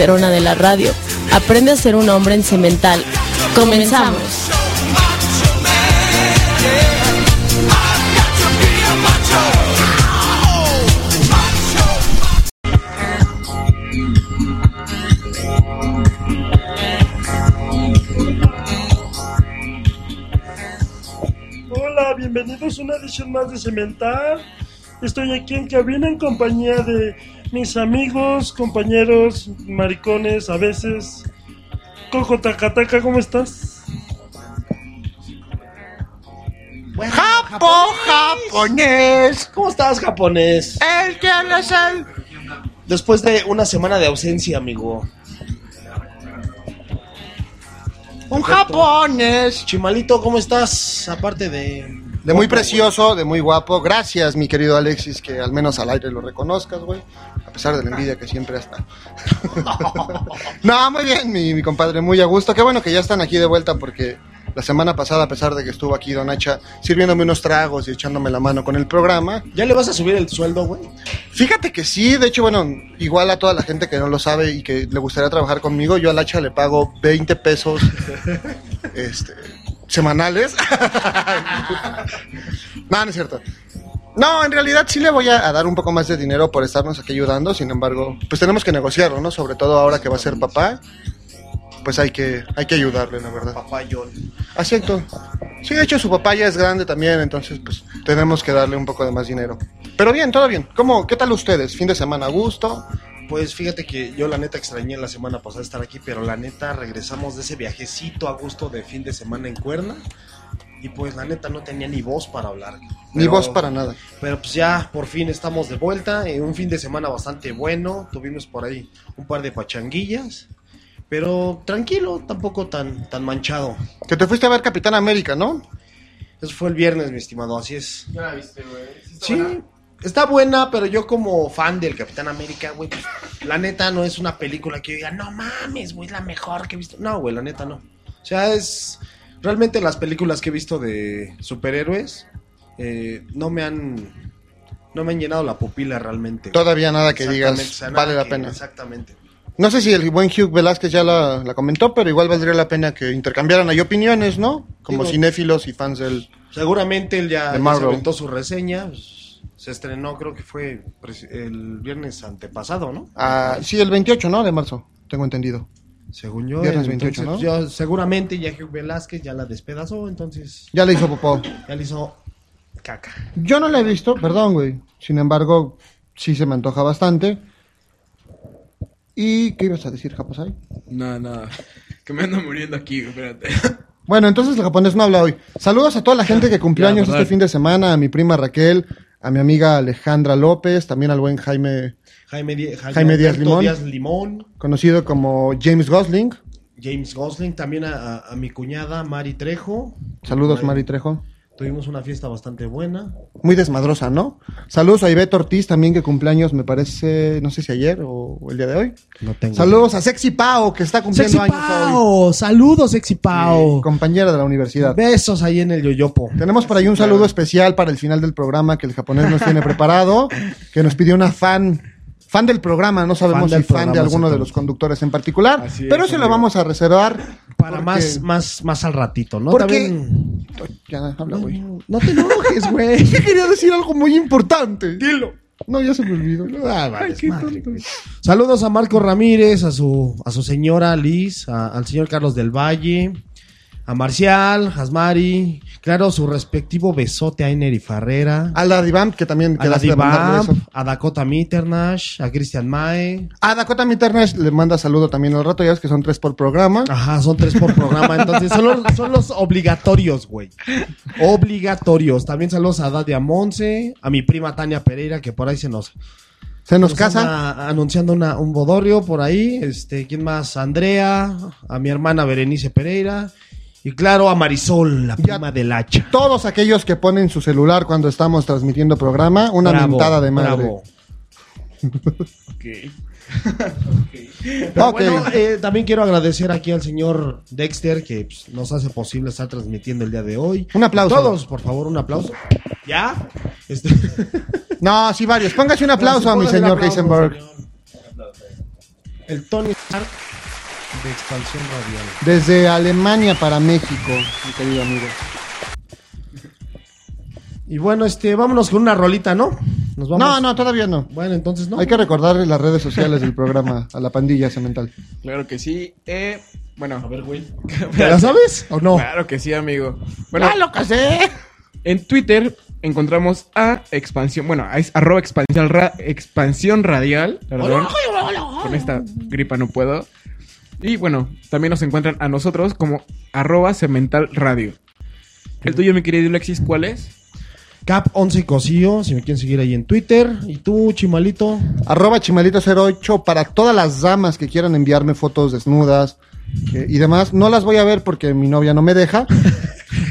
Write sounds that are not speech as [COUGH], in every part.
de la radio. Aprende a ser un hombre en cemental. Comenzamos. Hola, bienvenidos a una edición más de Cemental. Estoy aquí en cabina en compañía de mis amigos, compañeros, maricones, a veces. Coco Takataka, ¿cómo estás? Japo, japonés. ¿Cómo estás, japonés? El que es el. Después de una semana de ausencia, amigo. Un japonés. Chimalito, ¿cómo estás? Aparte de... De muy precioso, de muy guapo. Gracias, mi querido Alexis, que al menos al aire lo reconozcas, güey. A pesar de la envidia que siempre está. [LAUGHS] no, muy bien, mi, mi compadre, muy a gusto. Qué bueno que ya están aquí de vuelta porque la semana pasada, a pesar de que estuvo aquí Don Hacha sirviéndome unos tragos y echándome la mano con el programa, ¿Ya le vas a subir el sueldo, güey? Fíjate que sí, de hecho, bueno, igual a toda la gente que no lo sabe y que le gustaría trabajar conmigo, yo al hacha le pago 20 pesos [LAUGHS] este, semanales. [LAUGHS] no, no es cierto. No, en realidad sí le voy a, a dar un poco más de dinero por estarnos aquí ayudando, sin embargo, pues tenemos que negociarlo, ¿no? Sobre todo ahora que va a ser papá, pues hay que, hay que ayudarle, la verdad. Papá John. Asiento. Sí, de hecho su papá ya es grande también, entonces pues tenemos que darle un poco de más dinero. Pero bien, todo bien. ¿Cómo, qué tal ustedes? ¿Fin de semana a gusto? Pues fíjate que yo la neta extrañé la semana pasada estar aquí, pero la neta regresamos de ese viajecito a gusto de fin de semana en Cuerna. Y pues la neta no tenía ni voz para hablar. Ni Pero- voz para nada. Pero pues ya por fin estamos de vuelta. En un fin de semana bastante bueno. Tuvimos por ahí un par de pachanguillas. Pero tranquilo, tampoco tan, tan manchado. Que te fuiste a ver Capitán América, ¿no? Eso fue el viernes, mi estimado, así es. Ya la viste, güey. Sí, está buena, pero yo como fan del Capitán América, güey, pues, la neta no es una película que yo diga, no mames, güey, es la mejor que he visto. No, güey, la neta no. O sea, es... Realmente las películas que he visto de superhéroes eh, no me han... No me han llenado la pupila realmente. Todavía nada que digas o sea, nada vale la que- pena. Exactamente. No sé si el buen Hugh Velázquez ya la, la comentó, pero igual valdría la pena que intercambiaran ahí opiniones, ¿no? Como Digo- cinéfilos y fans del... Seguramente él ya, ya se Marvel. aventó su reseña. pues, se estrenó, creo que fue el viernes antepasado, ¿no? Ah, sí, el 28, ¿no? De marzo, tengo entendido. Según yo, Viernes entonces, 28, ¿no? yo- seguramente ya Hugh Velázquez ya la despedazó, entonces Ya le hizo popó. ya le hizo caca. Yo no la he visto, perdón, güey. Sin embargo, sí se me antoja bastante. ¿Y qué ibas a decir, Japosai? Nada, nada. Que me ando muriendo aquí, espérate. Bueno, entonces el japonés no habla hoy. Saludos a toda la gente que cumplió Ya, años verdad. este fin de semana, a mi prima Raquel, a mi amiga Alejandra López, también al buen Jaime, Jaime, Di- Jaime, Jaime Díaz Limón. Díaz Limón, conocido como James Gosling. James Gosling, también a, a- a mi cuñada Mari Trejo. Saludos, Mari Trejo. Tuvimos una fiesta bastante buena. Muy desmadrosa, ¿no? Saludos a Ivette Ortiz también, que cumpleaños, me parece, no sé si ayer o el día de hoy. No tengo. Saludos a Sexy Pao, que está cumpliendo Sexy años Pao, saludos Sexy hoy. Pao. Compañera de la universidad. Besos ahí en el yoyopo. Tenemos por ahí un saludo especial para el final del programa que el japonés nos tiene preparado, que nos pidió una fan, fan del programa, no sabemos Fan si fan de alguno de los conductores en particular, es, pero se lo vamos a reservar Para porque- más, más, más al ratito, ¿no? Porque- También- Ya, habla, güey. No te enojes, güey. [LAUGHS] Yo quería decir algo muy importante. Dilo. No, ya se me olvidó. Ah, vale, Ay, madre. Saludos a Marco Ramírez, a su, a su señora Liz, a- al señor Carlos del Valle, a Marcial, Asmari, claro, su respectivo besote a Ener y Farrera, A la Divamp, que también a la Divamp, a Dakota Mitternash, a Christian Mae. A Dakota Mitternash le manda saludo también al rato, ya ves que son tres por programa. Ajá, son tres por programa, entonces son los, son los obligatorios, güey. Obligatorios. También saludos a Dadia Monse, a mi prima Tania Pereira, que por ahí se nos, Se nos Nos casa. anunciando una, un bodorrio por ahí. Este, ¿quién más? Andrea, a mi hermana Berenice Pereira. Y claro, a Marisol, la Ya- prima del hacha. Todos aquellos que ponen su celular cuando estamos transmitiendo programa, una Bravo, mentada de madre. bravo. [LAUGHS] Ok. Pero Ok. bueno, eh, también quiero agradecer aquí al señor Dexter que pues, nos hace posible estar transmitiendo el día de hoy. Un aplauso. Todos, por favor, un aplauso. ¿Ya? Este... [LAUGHS] No, sí, varios. Póngase un aplauso Sí, a mi señor aplauso, Heisenberg. señor. El Tony Stark de expansión radial. Desde Alemania para México, mi querido amigo. Y bueno, este, vámonos con una rolita, ¿no? Nos vamos. No, no, todavía no. Bueno, entonces no. Hay que recordarle las redes sociales del programa a la pandilla cemental. Claro que sí. Eh, bueno. A ver, güey. ¿Te la sabes o no? Claro que sí, amigo. Bueno, lo casé! en Twitter encontramos a expansión, bueno, es arroba expansión, ra- expansión radial. Perdón. Con esta gripa no puedo. Y bueno, también nos encuentran a nosotros como arroba cemental radio. El tuyo, mi querido Alexis, ¿cuál es? Cap 11 Cosío, si me quieren seguir ahí en Twitter. Y tú, Chimalito. Arroba chimalito08 para todas las damas que quieran enviarme fotos desnudas eh, y demás. No las voy a ver porque mi novia no me deja. [LAUGHS]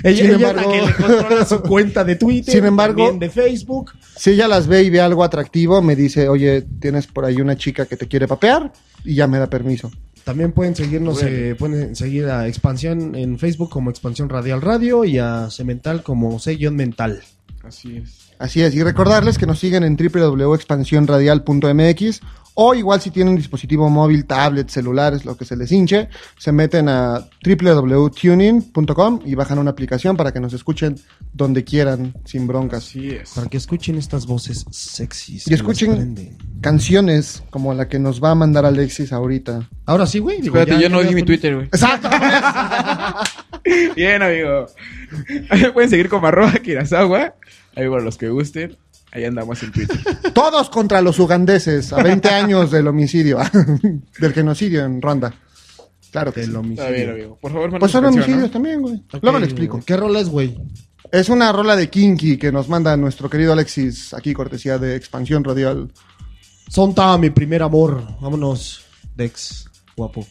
Ella, Sin ella es la embargo- que le controla su cuenta de Twitter. [LAUGHS] Sin embargo- también de Facebook. Si ella las ve y ve algo atractivo, me dice, oye, tienes por ahí una chica que te quiere papear y ya me da permiso. También pueden seguirnos, eh, pueden seguir a Expansión en Facebook como Expansión Radial Radio y a Cemental como C-Mental. Así es. Así es, y recordarles que nos siguen en www.expansionradial.mx o igual si tienen dispositivo móvil, tablet, celulares, lo que se les hinche, se meten a www.tuning.com y bajan una aplicación para que nos escuchen donde quieran, sin broncas. Así es. Para que escuchen estas voces sexys. Y escuchen canciones como la que nos va a mandar Alexis ahorita. Ahora sí, güey. Espérate, ya- yo no di mi Twitter, güey. Exacto. [LAUGHS] Bien, amigo. Ahí [LAUGHS] me pueden seguir como arroba Kirasawa. Ahí para los que gusten. Ahí andamos en Twitter. [LAUGHS] Todos contra los ugandeses a 20 años del homicidio, [LAUGHS] del genocidio en Ruanda. Claro que Del sí. homicidio. Está bien, amigo. Por favor, Pues son homicidios también, güey. Ok, Luego le explico. ¿Qué rol es, güey? Es una rola de Kinky que nos manda nuestro querido Alexis, aquí cortesía de Expansión Radial. Sonta, mi primer amor. Vámonos, Dex, guapo.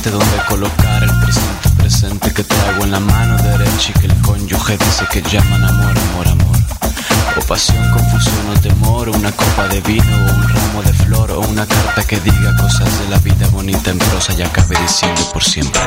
Recipiente donde colocar el presente presente que traigo en la mano derecha y que el cónyuge dice que llaman amor, amor, amor. O pasión, confusión o temor, o una copa de vino, o un ramo de flor, o una carta que diga cosas de la vida bonita en prosa y acabe diciendo por siempre.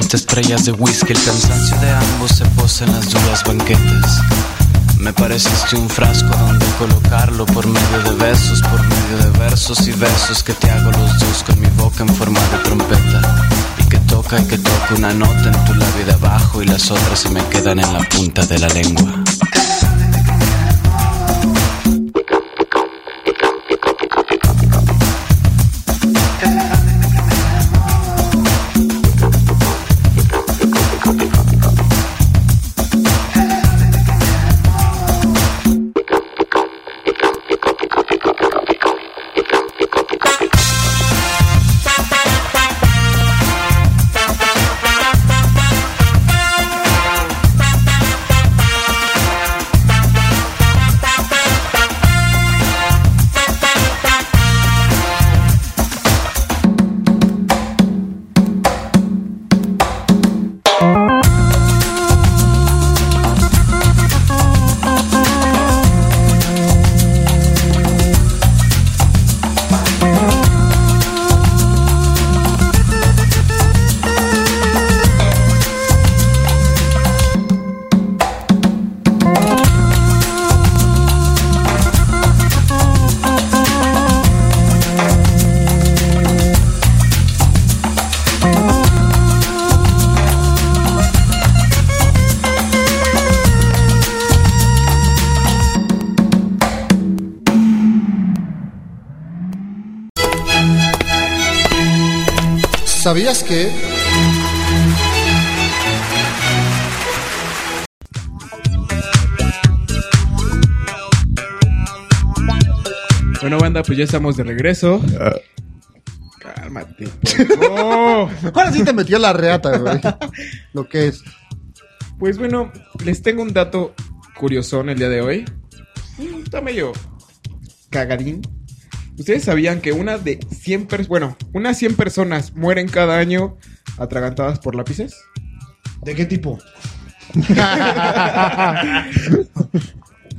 Estrellas de whisky El cansancio de ambos se posa en las duras banquetas Me pareciste un frasco donde colocarlo Por medio de besos, por medio de versos y besos Que te hago los dos con mi boca en forma de trompeta. Y que toca y que toca una nota en tu labio de abajo Y las otras se me quedan en la punta de la lengua ¿Sabías que? Bueno, banda, pues ya estamos de regreso. Cálmate. No. [LAUGHS] Ahora sí te metió la reata, güey. Lo que es. Pues bueno, les tengo un dato curiosón el día de hoy. Mm, Está medio cagadín. ¿Ustedes sabían que una de 100 personas, bueno, unas 100 personas mueren cada año atragantadas por lápices? ¿De qué tipo? [LAUGHS]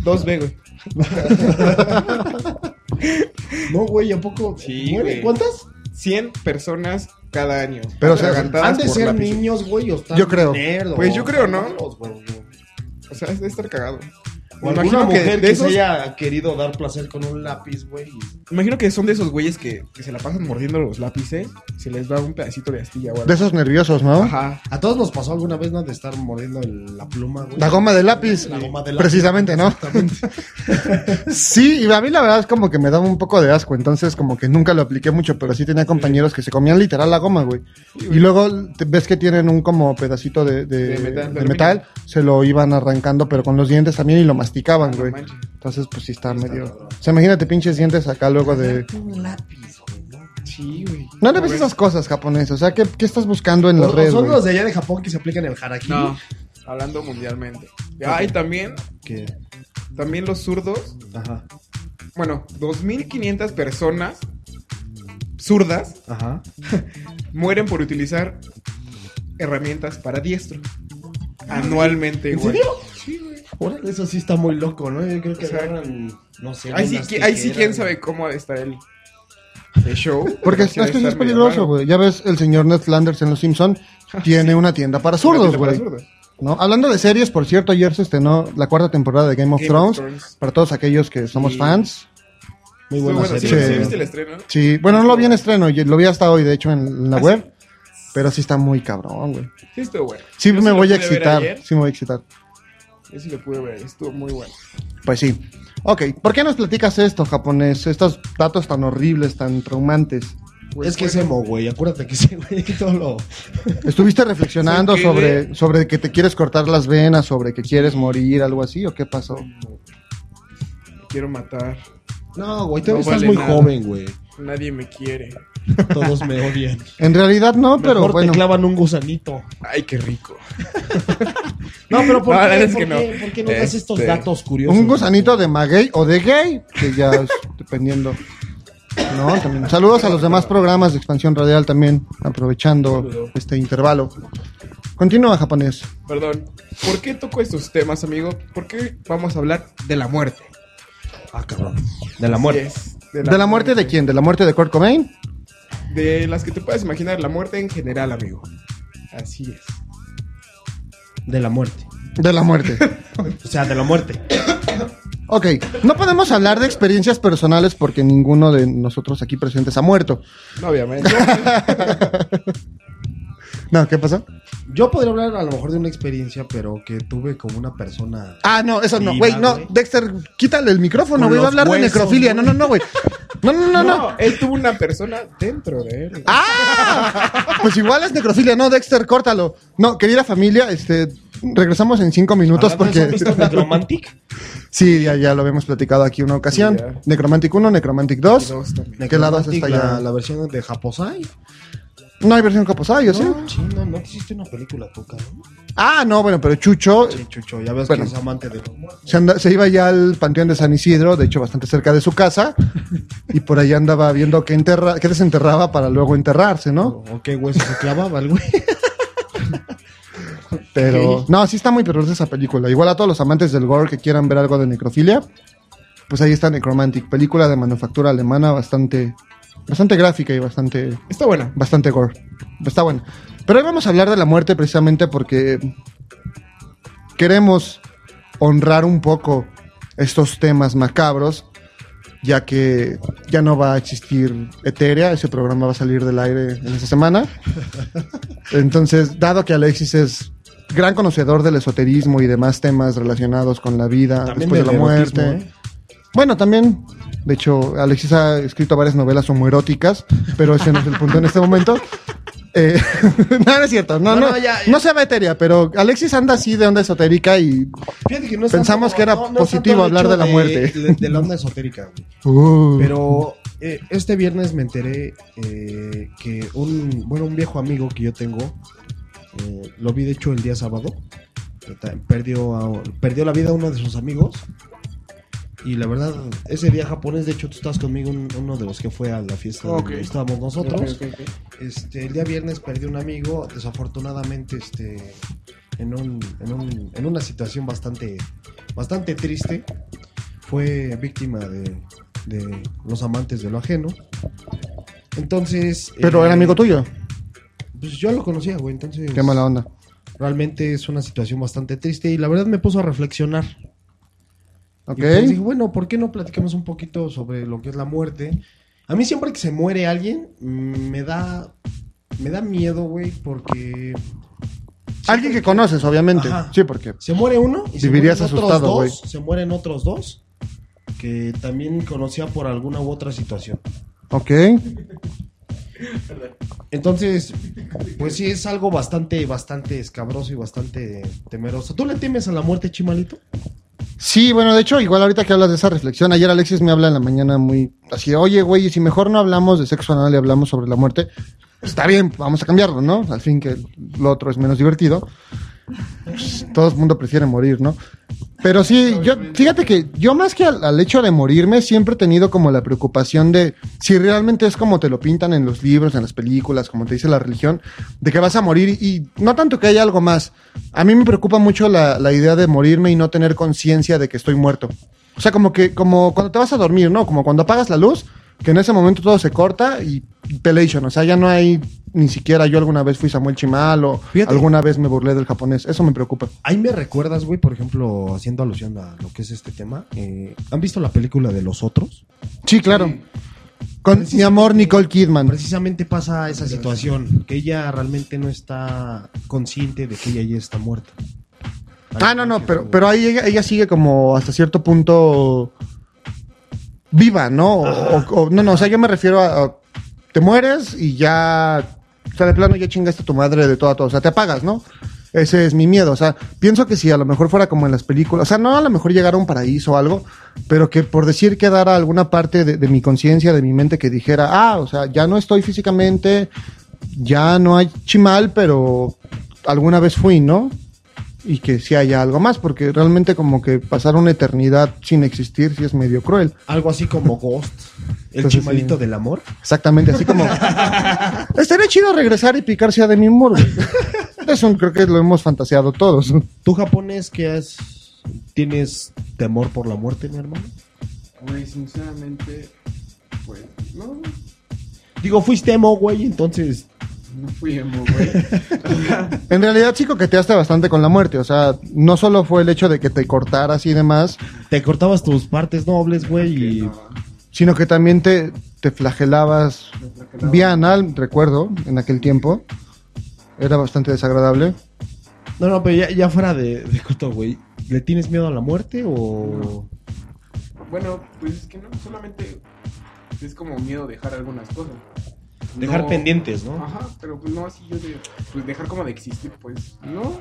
Dos B, güey. [LAUGHS] No, güey, ¿a poco? Sí, mueren? güey. ¿Cuántas? 100 personas cada año. Pero, o sea, atragantadas Han de ser lápices. niños, güey, o están Yo creo. nerdos, Pues yo creo, ¿no? malos, güey. O sea, es de estar cagado. O alguna imagino que mujer de que, esos- se haya querido dar placer con un lápiz, güey. Imagino que son de esos güeyes que, que se la pasan mordiendo los lápices. Se les da un pedacito de astilla o algo. De esos nerviosos, ¿no? Ajá. A todos nos pasó alguna vez, ¿no? De estar mordiendo el- la pluma, güey. La goma de lápiz. La goma de lápiz. Precisamente, ¿no? Exactamente. [LAUGHS] Sí, y a mí la verdad es como que me daba un poco de asco, entonces como que nunca lo apliqué mucho, pero sí tenía compañeros que se comían literal la goma, güey. Y luego ves que tienen un como pedacito de, de- De metal, de de metal, se lo iban arrancando, pero con los dientes también y lo masticaban, güey. Entonces, pues sí está medio... O sea, imagínate pinches dientes acá luego de... un lápiz, güey, ¿no? Sí, güey. No le ves esas cosas japonesas, o sea, ¿qué, qué estás buscando en las o redes, son los de allá de Japón que se aplican el harakiri. No, hablando mundialmente. Ah, y también, Que... también los zurdos. Ajá. Bueno, 2.500 personas zurdas Ajá. [LAUGHS] mueren por utilizar herramientas para diestro. Anualmente, ¿En güey. serio? Órale, eso sí está muy loco, ¿no? Yo creo que O sea, agarran, no sé. Ahí sí, ahí quién sabe cómo está el, el show. [LAUGHS] Porque es ha que es peligroso, güey. Ya ves, el señor Ned Flanders en Los Simpson [LAUGHS] tiene una tienda para zurdos, güey. ¿No? Hablando de series, por cierto, ayer se estrenó la cuarta temporada de Game of, Game of Thrones. Para todos aquellos que somos Sí. fans. Muy buena bueno, ¿sí, serie. Sí. sí viste el estreno? Sí, bueno, no lo vi en estreno, lo vi hasta hoy, de hecho, en, la ¿Ah, web. Pero sí está muy cabrón, güey. Sí, estuvo bueno. Sí me voy a excitar, sí me voy a excitar. Yo sí lo pude ver, estuvo muy bueno. Pues sí. Ok, ¿por qué nos platicas esto, japonés? Estos datos tan horribles, tan traumantes. Pues, es que es bueno, emo, güey. Acuérdate que ese güey [LAUGHS] todo lo. ¿Estuviste reflexionando ¿Por qué, sobre, sobre que te quieres cortar las venas, sobre que quieres morir, algo así, o qué pasó? me quiero matar. No, güey, No estás muy nada. joven, güey. Nadie me quiere. [LAUGHS] Todos me odian. En realidad no, pero Mejor bueno. te clavan un gusanito. Ay, qué rico. [LAUGHS] No, pero ¿por, No, la qué, verdad es ¿por que qué- no. por qué no das estos Este, datos curiosos? Un gusanito de maguey o de gay, que ya es dependiendo. No, también. Saludos a los demás programas de expansión radial también, aprovechando Saludo. este intervalo. Continúa, japonés. Perdón. ¿Por qué toco estos temas, amigo? ¿Por qué vamos a hablar de la muerte? Ah, cabrón. De la muerte. ¿De la muerte de quién? ¿De la muerte de Kurt Cobain? De las que te puedas imaginar, la muerte en general, amigo. Así es. De la muerte. De la muerte. [LAUGHS] O sea, de la muerte. Ok, no podemos hablar de experiencias personales porque ninguno de nosotros aquí presentes ha muerto. No, obviamente. [LAUGHS] No, ¿qué pasó? Yo podría hablar a lo mejor de una experiencia, pero que tuve como una persona. Ah, no, eso no, güey, no, güey. Dexter, quítale el micrófono, güey, va a hablar de necrofilia. No, güey. no, no, güey. No, no, no, no. no, él tuvo una persona dentro de él. ¡Ah! Pues igual es necrofilia, no, Dexter, córtalo. No, querida familia, este, regresamos en cinco minutos ¿Has visto porque... [LAUGHS] Necromantic? Sí, ya, ya lo habíamos platicado aquí una ocasión. Ya. Necromantic 1, Necromantic 2. Dos también. ¿Qué lado es Necromantic, esta ya? la, la versión de Japosai. No hay versión Caposayo, ¿sí? Sí, no, no existe una película tú, cabrón. Ah, no, bueno, pero Chucho Sí, Chucho, ya ves Bueno. que es amante de los muertos. se, anda- se iba ya al Panteón de San Isidro, de hecho bastante cerca de su casa, [LAUGHS] y por ahí andaba viendo qué, enterra qué desenterraba para luego enterrarse, ¿no? ¿O qué hueso se clavaba el güey? [LAUGHS] Pero no, sí está muy perversa esa película. Igual a todos los amantes del gore que quieran ver algo de necrofilia, pues ahí está Necromantic, película de manufactura alemana bastante bastante gráfica y bastante Está buena. bastante gore. Está bueno. Pero hoy vamos a hablar de la muerte precisamente porque queremos honrar un poco estos temas macabros, ya que ya no va a existir Eteria, ese programa va a salir del aire en esta semana. [LAUGHS] Entonces, dado que Alexis es gran conocedor del esoterismo y demás temas relacionados con la vida También después de la muerte. ¿eh? Bueno, también, de hecho, Alexis ha escrito varias novelas homoeróticas, pero ese no es el punto en este momento. Eh, [LAUGHS] no, no es cierto. No, No, no, no, no, ya, ya. se va etérea, pero Alexis anda así de onda esotérica y. Que no Pensamos tanto- que era no- no positivo hablar de la muerte. De, de la onda esotérica. Uh, Pero eh, este viernes me enteré eh, que un, bueno, un viejo amigo que yo tengo, eh, lo vi de hecho el día sábado, perdió, a- perdió la vida uno de sus amigos. Y la verdad, ese día japonés, de hecho tú estabas conmigo, un- uno de los que fue a la fiesta Ok. donde estábamos nosotros. Ok, ok, ok. Este, el día viernes perdió un amigo, desafortunadamente, este, en, un, en, un- en una situación bastante, bastante triste. Fue víctima de, de los amantes de lo ajeno. Entonces. pero eh, era amigo tuyo. Pues yo lo conocía, güey. Entonces. Qué mala onda. Realmente es una situación bastante triste y la verdad me puso a reflexionar. Ok. Y pues dije, bueno, ¿por qué no platicamos un poquito sobre lo que es la muerte? A mí siempre que se muere alguien, mm, me da, me da miedo, güey, porque Alguien que conoces, obviamente. Ajá. Sí, porque. se muere uno y se mueren otros asustado, dos, se mueren otros dos que también conocía por alguna u otra situación. Ok. Entonces, pues sí es algo bastante, bastante escabroso y bastante temeroso. ¿Tú le temes a la muerte, Chimalito? Sí, bueno, de hecho, igual ahorita que hablas de esa reflexión, ayer Alexis me habla en la mañana muy así, oye, güey, si mejor no hablamos de sexo anal y hablamos sobre la muerte, está bien, vamos a cambiarlo, ¿no? Al fin que lo otro es menos divertido. [LAUGHS] Todo el mundo prefiere morir, ¿no? Pero sí, yo, fíjate que yo más que al, hecho de morirme, siempre he tenido como la preocupación de si realmente es como te lo pintan en los libros, en las películas, como te dice la religión, de que vas a morir y, no tanto que haya algo más. A mí me preocupa mucho la, la idea de morirme y no tener conciencia de que estoy muerto. O sea, como que, como cuando te vas a dormir, ¿no? Como cuando apagas la luz, que en ese momento todo se corta y pelation. O sea, ya no hay ni siquiera yo alguna vez fui Samuel Chimal o Fíjate. alguna vez me burlé del japonés. Eso me preocupa. Ahí me recuerdas, güey, por ejemplo, haciendo alusión a lo que es este tema. eh, ¿Han visto la película de Los Otros? Sí, claro. Con mi amor Nicole Kidman. Precisamente pasa esa situación, que ella realmente no está consciente de que ella ya está muerta. Ah, no, no, pero, pero ahí ella, ella sigue como hasta cierto punto viva, ¿no? O, o- o- no, no, o sea, yo me refiero a, a- te mueres y ya, o sea, de plano ya chingaste a tu madre de todo a todo, o sea, te apagas, ¿no? Ese es mi miedo, o sea, pienso que si a lo mejor fuera como en las películas, o sea, no a lo mejor llegar a un paraíso o algo, pero que por decir quedara alguna parte de, de mi conciencia, de mi mente que dijera, ah, o sea, ya no estoy físicamente, ya no hay chimal, pero alguna vez fui, ¿no? y que sí haya algo más, porque realmente como que pasar una eternidad sin existir sí es medio cruel. Algo así como Ghost, el Entonces, chimalito sí. del amor. Exactamente, así como... [LAUGHS] Estaría chido regresar y picarse a Demi Moore. güey. Eso creo que lo hemos fantaseado todos. ¿Tú japonés que has, tienes temor por la muerte, mi hermano? Güey, sinceramente, pues, no, Digo, fuiste emo, güey, entonces... no fui emo, güey. [LAUGHS] En realidad sí coqueteaste bastante con la muerte, o sea, no solo fue el hecho de que te cortaras y demás, Te cortabas tus partes nobles, güey, y... No, sino que también te, te flagelabas flagelaba. vía anal, recuerdo, en aquel tiempo. Era bastante desagradable. No, no, pero ya, ya fuera de, de coto, güey. ¿Le tienes miedo a la muerte o...? Bueno, pues es que no, solamente es como miedo dejar algunas cosas. Dejar No- pendientes, ¿no? Ajá, pero pues no así yo de, pues dejar como de existir, pues, no.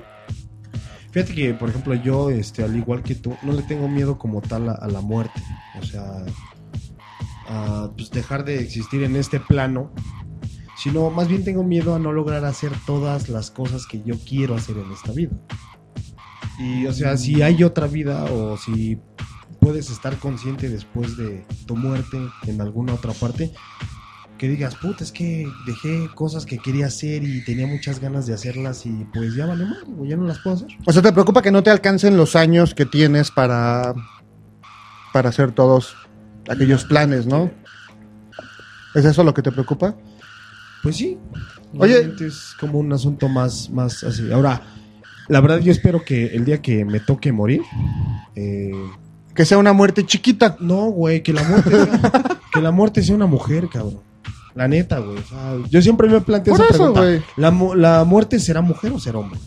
Fíjate que, por ejemplo, yo, este, al igual que tú, no le tengo miedo como tal a, a la muerte. O sea, a pues dejar de existir en este plano. Sino, más bien tengo miedo a no lograr hacer todas las cosas que yo quiero hacer en esta vida. Y, o sea, si hay otra vida o si puedes estar consciente después de tu muerte en alguna otra parte, que digas, puta, es que dejé cosas que quería hacer y tenía muchas ganas de hacerlas y pues ya vale mal, ya no las puedo hacer. O sea, ¿te preocupa que no te alcancen los años que tienes para, para hacer todos aquellos planes, no? ¿Es eso lo que te preocupa? Pues sí. Oye. Es como un asunto más, más así. Ahora, la verdad yo espero que el día que me toque morir, eh, Que sea una muerte chiquita. no, güey, que la muerte sea, [LAUGHS] que la muerte sea una mujer, cabrón. La neta, güey. o sea, yo siempre me planteo Por esa eso, pregunta. güey. ¿La, mu- ¿La muerte será mujer o será hombre?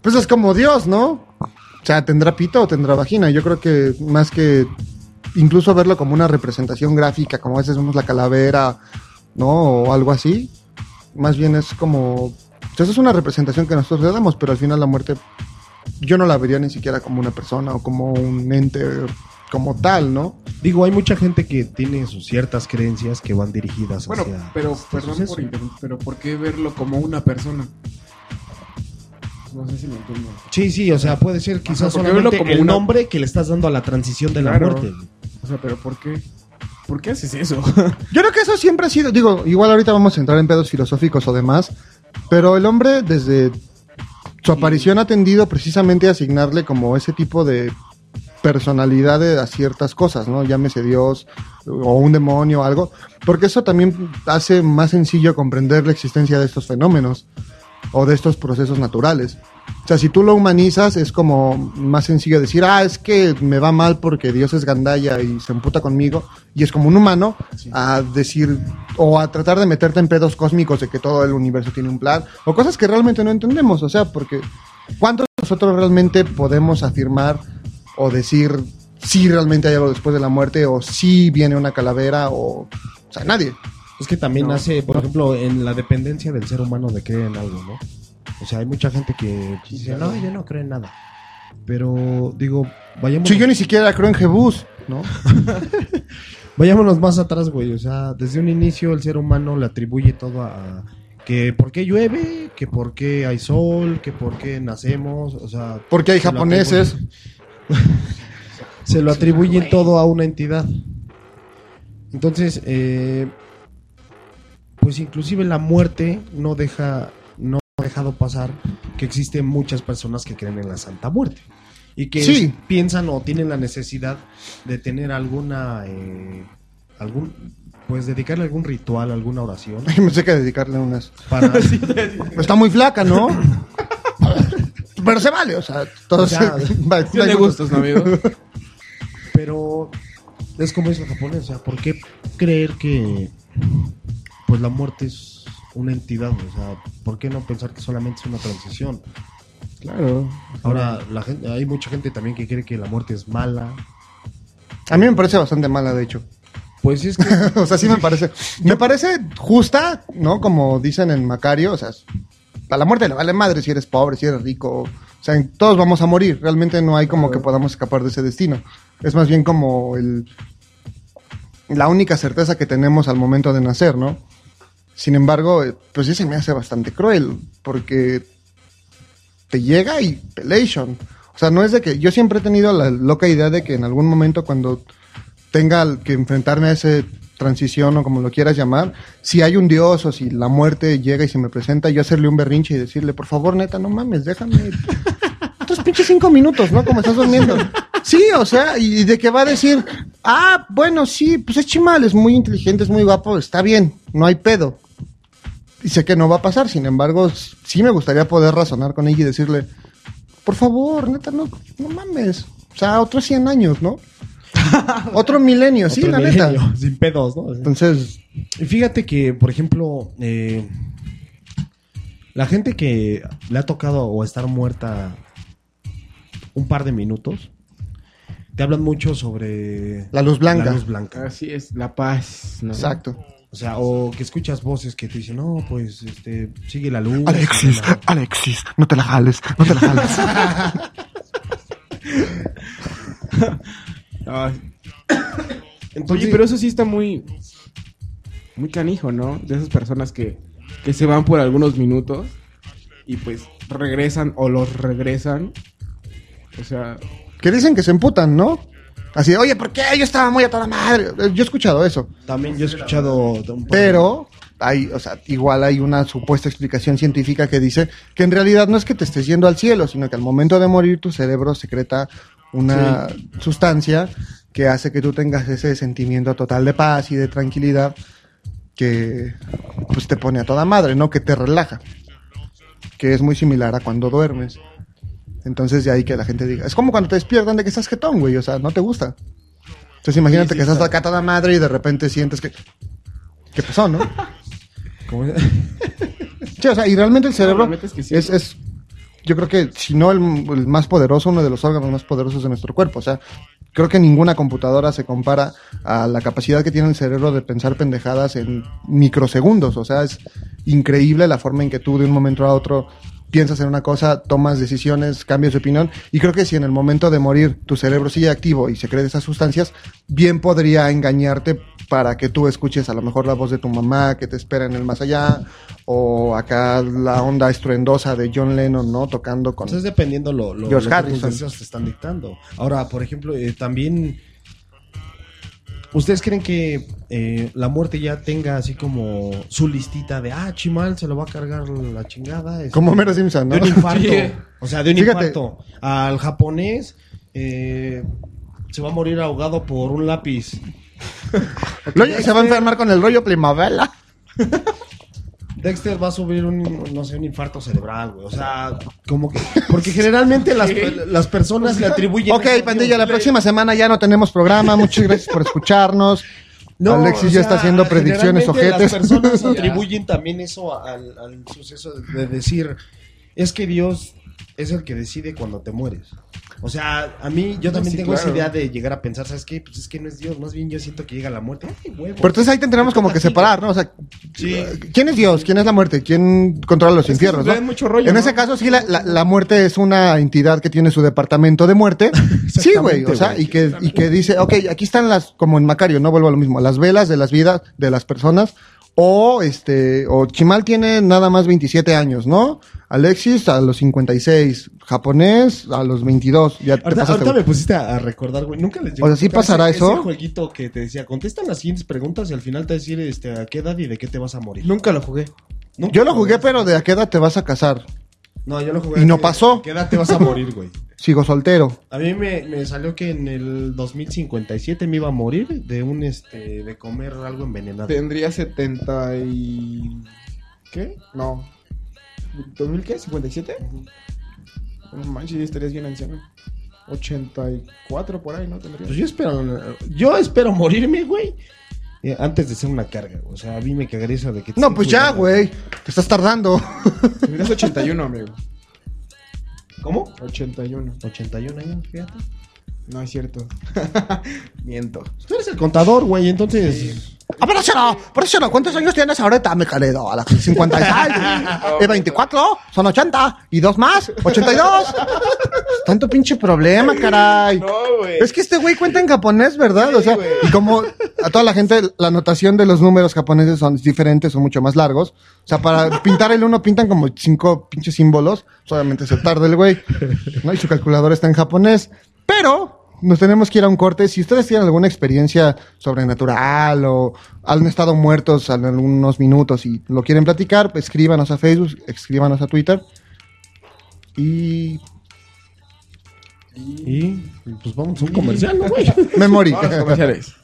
Pues es como Dios, ¿no? O sea, ¿tendrá pito o tendrá vagina? Yo creo que más que incluso verlo como una representación gráfica, como a veces vemos la calavera, ¿no? O algo así. más bien es como... Entonces es una representación que nosotros le damos, pero al final la muerte yo no la vería ni siquiera como una persona o como un ente como tal, ¿no? Digo, hay mucha gente que tiene sus ciertas creencias que van dirigidas Bueno, hacia... pero este perdón suceso. por interrumpir, pero ¿por qué verlo como una persona? No sé si me entiendo. Sí, sí, o sea, puede ser quizás verlo solamente como el una- nombre que le estás dando a la transición de la Claro. muerte. Pero ¿por qué? ¿Por qué haces eso? [LAUGHS] Yo creo que eso siempre ha sido, digo, igual ahorita vamos a entrar en pedos filosóficos o demás, pero el hombre desde su aparición ha tendido precisamente a asignarle como ese tipo de personalidad de- a ciertas cosas, ¿no? Llámese Dios o un demonio o algo, porque eso también hace más sencillo comprender la existencia de estos fenómenos o de estos procesos naturales. O sea, si tú lo humanizas es como más sencillo decir, ah, es que me va mal porque Dios es gandalla y se emputa conmigo y es como un humano, a decir, o a tratar de meterte en pedos cósmicos de que todo el universo tiene un plan, o cosas que realmente no entendemos, o sea, porque ¿cuántos de nosotros realmente podemos afirmar o decir si realmente hay algo después de la muerte o si viene una calavera o... O sea, nadie. Es que también No, hace, por ejemplo, en la dependencia del ser humano de creer en algo, ¿no? O sea, hay mucha gente que dice, no, yo no creo en nada. Pero, digo, vayamos... Si yo ni siquiera creo en Jebús, ¿no? [LAUGHS] Vayámonos más atrás, güey. O sea, desde un inicio el ser humano le atribuye todo a, que por qué llueve, que por qué hay sol, que por qué nacemos, o sea... Porque hay se japoneses. [LAUGHS] se lo atribuyen todo a una entidad. Entonces, eh, pues inclusive la muerte no deja, dejado pasar que existen muchas personas que creen en la Santa Muerte. Y que Sí. piensan o tienen la necesidad de tener alguna, eh, algún, pues dedicarle algún ritual, alguna oración Me sé que dedicarle unas... para... [LAUGHS] Está muy flaca, ¿no? [LAUGHS] Pero se vale, o sea, todo O sea, se- [LAUGHS] va- Sí, de gustos, ¿no, amigo? Pero es como dice el japonés, o sea, ¿por qué creer que pues la muerte es una entidad? O sea, ¿por qué no pensar que solamente es una transición? Claro. Ahora, la gente, hay mucha gente también que cree que la muerte es mala. A mí me parece bastante mala, de hecho. Pues es que [LAUGHS] o sea, sí me parece. Me parece justa, ¿no? Como dicen en Macario, o sea, a la muerte le vale madre si eres pobre, si eres rico. O sea, todos vamos a morir. Realmente no hay como que podamos escapar de ese destino. Es más bien como el. La única certeza que tenemos al momento de nacer, ¿no? Sin embargo, eh, pues sí se me hace bastante cruel, porque te llega y pelation. O sea, no es de que yo siempre he tenido la loca idea de que en algún momento cuando tenga que enfrentarme a esa transición o como lo quieras llamar, si hay un dios o si la muerte llega y se me presenta, yo hacerle un berrinche y decirle, por favor, neta, no mames, déjame [LAUGHS] otros pinches cinco minutos, ¿no? Como estás durmiendo. Sí, o sea, y de que va a decir, ah, bueno, sí, pues es chimal, es muy inteligente, es muy guapo, está bien, no hay pedo. Y sé que no va a pasar, sin embargo, sí me gustaría poder razonar con ella y decirle, por favor, neta, no, no mames. O sea, otros 100 años, ¿no? [LAUGHS] Otro milenio, sí, otro la neta. milenio, [LAUGHS] sin pedos, ¿no? Entonces, Y fíjate que, por ejemplo, eh, la gente que le ha tocado o estar muerta un par de minutos, te hablan mucho sobre La luz blanca. La luz blanca. Así es, la paz. ¿no? exacto. O sea, o que escuchas voces que te dicen, no, pues, este, sigue la luz. Alexis, sigue la-". Alexis, no te la jales, no te la jales. [LAUGHS] Entonces, Oye, pero eso sí está muy. Muy canijo, ¿no? De esas personas que, que se van por algunos minutos y pues regresan o los regresan. O sea, que dicen que se emputan, ¿no? Así, oye, ¿por qué? Yo estaba muy a toda madre. Yo he escuchado eso. también yo he escuchado... Pero hay, o sea, igual hay una supuesta explicación científica que dice que en realidad no es que te estés yendo al cielo, sino que al momento de morir tu cerebro secreta una sustancia que hace que tú tengas ese sentimiento total de paz y de tranquilidad que pues te pone a toda madre, ¿no? Que te relaja. Que es muy similar a cuando duermes. Entonces de ahí que la gente diga, es como cuando te despiertan de que estás jetón, güey, o sea, no te gusta. Entonces imagínate Sí, sí, que estás está. acá toda madre y de repente sientes que... ¿Qué pasó, no? [LAUGHS] Sí, o sea, y realmente el cerebro neta es que sí. es, es, yo creo que si no el, el más poderoso, uno de los órganos más poderosos de nuestro cuerpo. O sea, creo que ninguna computadora se compara a la capacidad que tiene el cerebro de pensar pendejadas en microsegundos. O sea, es increíble la forma en que tú de un momento a otro piensas en una cosa, tomas decisiones, cambias de opinión. Y creo que si en el momento de morir tu cerebro sigue activo y se cree de esas sustancias, bien podría engañarte para que tú escuches a lo mejor la voz de tu mamá que te espera en el más allá, o acá la onda estruendosa de John Lennon, ¿no? Tocando con... Entonces dependiendo lo, lo, George lo que tus deseos te están dictando. Ahora, por ejemplo, eh, también... ¿Ustedes creen que eh, la muerte ya tenga así como su listita de, ah, Chimal se lo va a cargar la chingada? este, Como Homero Simpson, ¿no? De un [LAUGHS] infarto. Sí. O sea, de un Fíjate. infarto. Al japonés eh, se va a morir ahogado por un lápiz. [LAUGHS] Se va a enfermar con el rollo primavera. [LAUGHS] Dexter va a subir un, no sé, un infarto cerebral, güey. O sea, como que... Porque generalmente las, las personas le atribuyen... Ok, pandilla, la próxima semana ya no tenemos programa. Muchas gracias por escucharnos. No, Alexis o ya sea, está haciendo predicciones ojetes. Las personas [LAUGHS] atribuyen también eso al suceso de decir, es que Dios es el que decide cuando te mueres. O sea, a mí, yo también Sí, tengo esa idea de llegar a pensar, ¿sabes qué? Pues es que no es Dios, más bien yo siento que llega la muerte. Ay, huevo. Pero entonces ahí tendremos como que separar, ¿no? O sea, ¿quién es Dios? ¿Quién es la muerte? ¿Quién controla los infiernos? no? mucho rollo, en ¿no? ese caso, sí, la, la- la muerte es una entidad que tiene su departamento de muerte. [LAUGHS] sí, güey. O sea, y que, y que dice, ok, aquí están las, como en Macario, no vuelvo a lo mismo, las velas de las vidas de las personas. O este, o Chimal tiene nada más 27 años, ¿no? Alexis a los 56, japonés a los 22. Ya te Ahorita, pasaste, ahorita me pusiste a, a recordar, güey. Nunca les llegó O sea, ¿sí pasará ese- eso? Ese jueguito que te decía, contestan las siguientes preguntas y al final te decir este, a qué edad y de qué te vas a morir. Nunca lo jugué. Nunca Yo lo jugué, pero ¿de a qué edad te vas a casar? No, yo lo jugué. Y no ¿a qué- pasó. ¿a ¿Qué edad te vas a morir, güey? Sigo soltero. A mí me, me salió que en el 2057 me iba a morir de un este de comer algo envenenado. Tendría 70 y... ¿Qué? No. ¿2000 qué? ¿57? No manches, estarías bien anciano. 84 por ahí, ¿no? Tendría. Pues yo espero yo espero morirme, güey. Eh, antes de ser una carga, o sea, a mí me cagaría eso de que te No, estén pues ya, cuidando. güey. Te estás tardando. Tendrías 81, amigo. ¿Cómo? 81. 81 años, fíjate. No es cierto. [LAUGHS] Miento. Tú eres el contador, güey, entonces Ah, pero eso no, pero eso no. ¿Cuántos años tienes ahorita, mi querido? A las 56. y 24, [LAUGHS] son 80. Y dos más, 82. Tanto pinche problema, caray. güey. Es que este güey cuenta en japonés, ¿verdad? O sea, y como a toda la gente, la notación de los números japoneses son diferentes, son mucho más largos. O sea, para pintar el uno pintan como cinco pinches símbolos. Solamente se tarda el güey. ¿no? Y su calculadora está en japonés. Pero nos tenemos que ir a un corte. Si ustedes tienen alguna experiencia sobrenatural o han estado muertos en algunos minutos y lo quieren platicar, pues escríbanos a Facebook, escríbanos a Twitter. Y y pues vamos a un comercial, ¿no, güey? me morí. Vamos a los comerciales.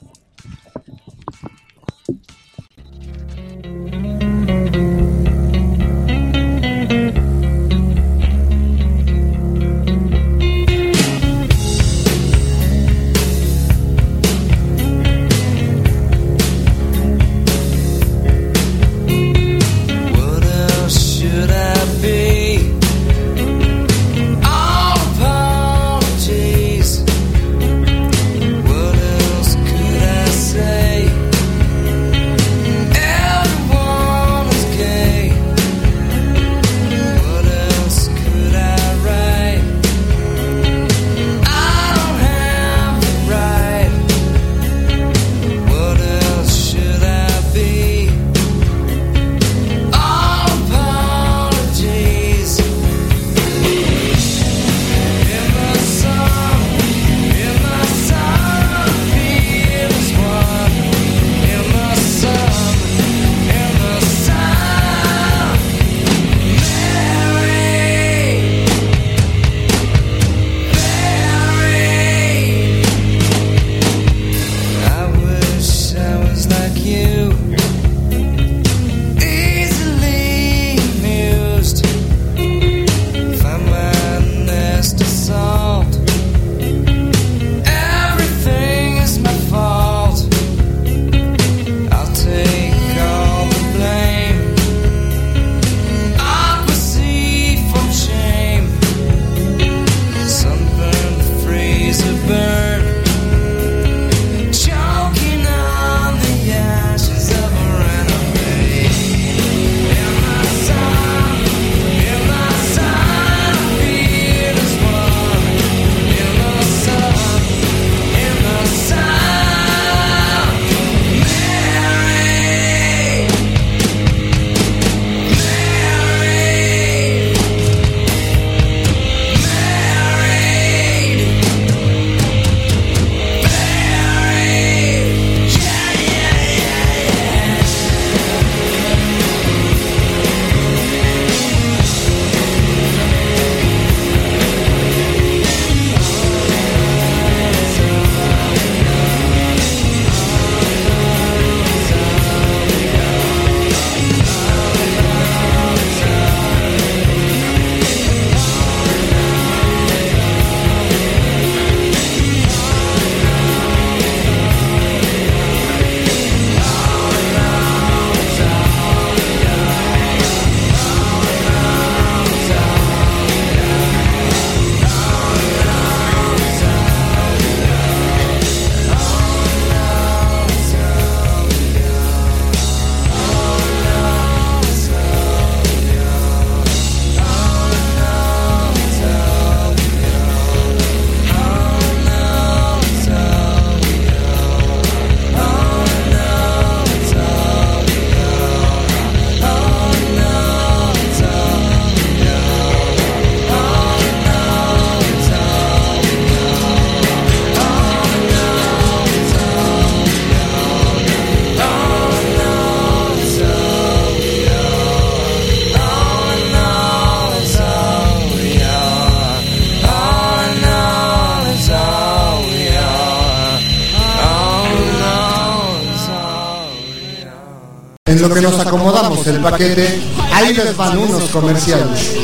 Lo que nos acomodamos el paquete, ahí les van unos comerciales.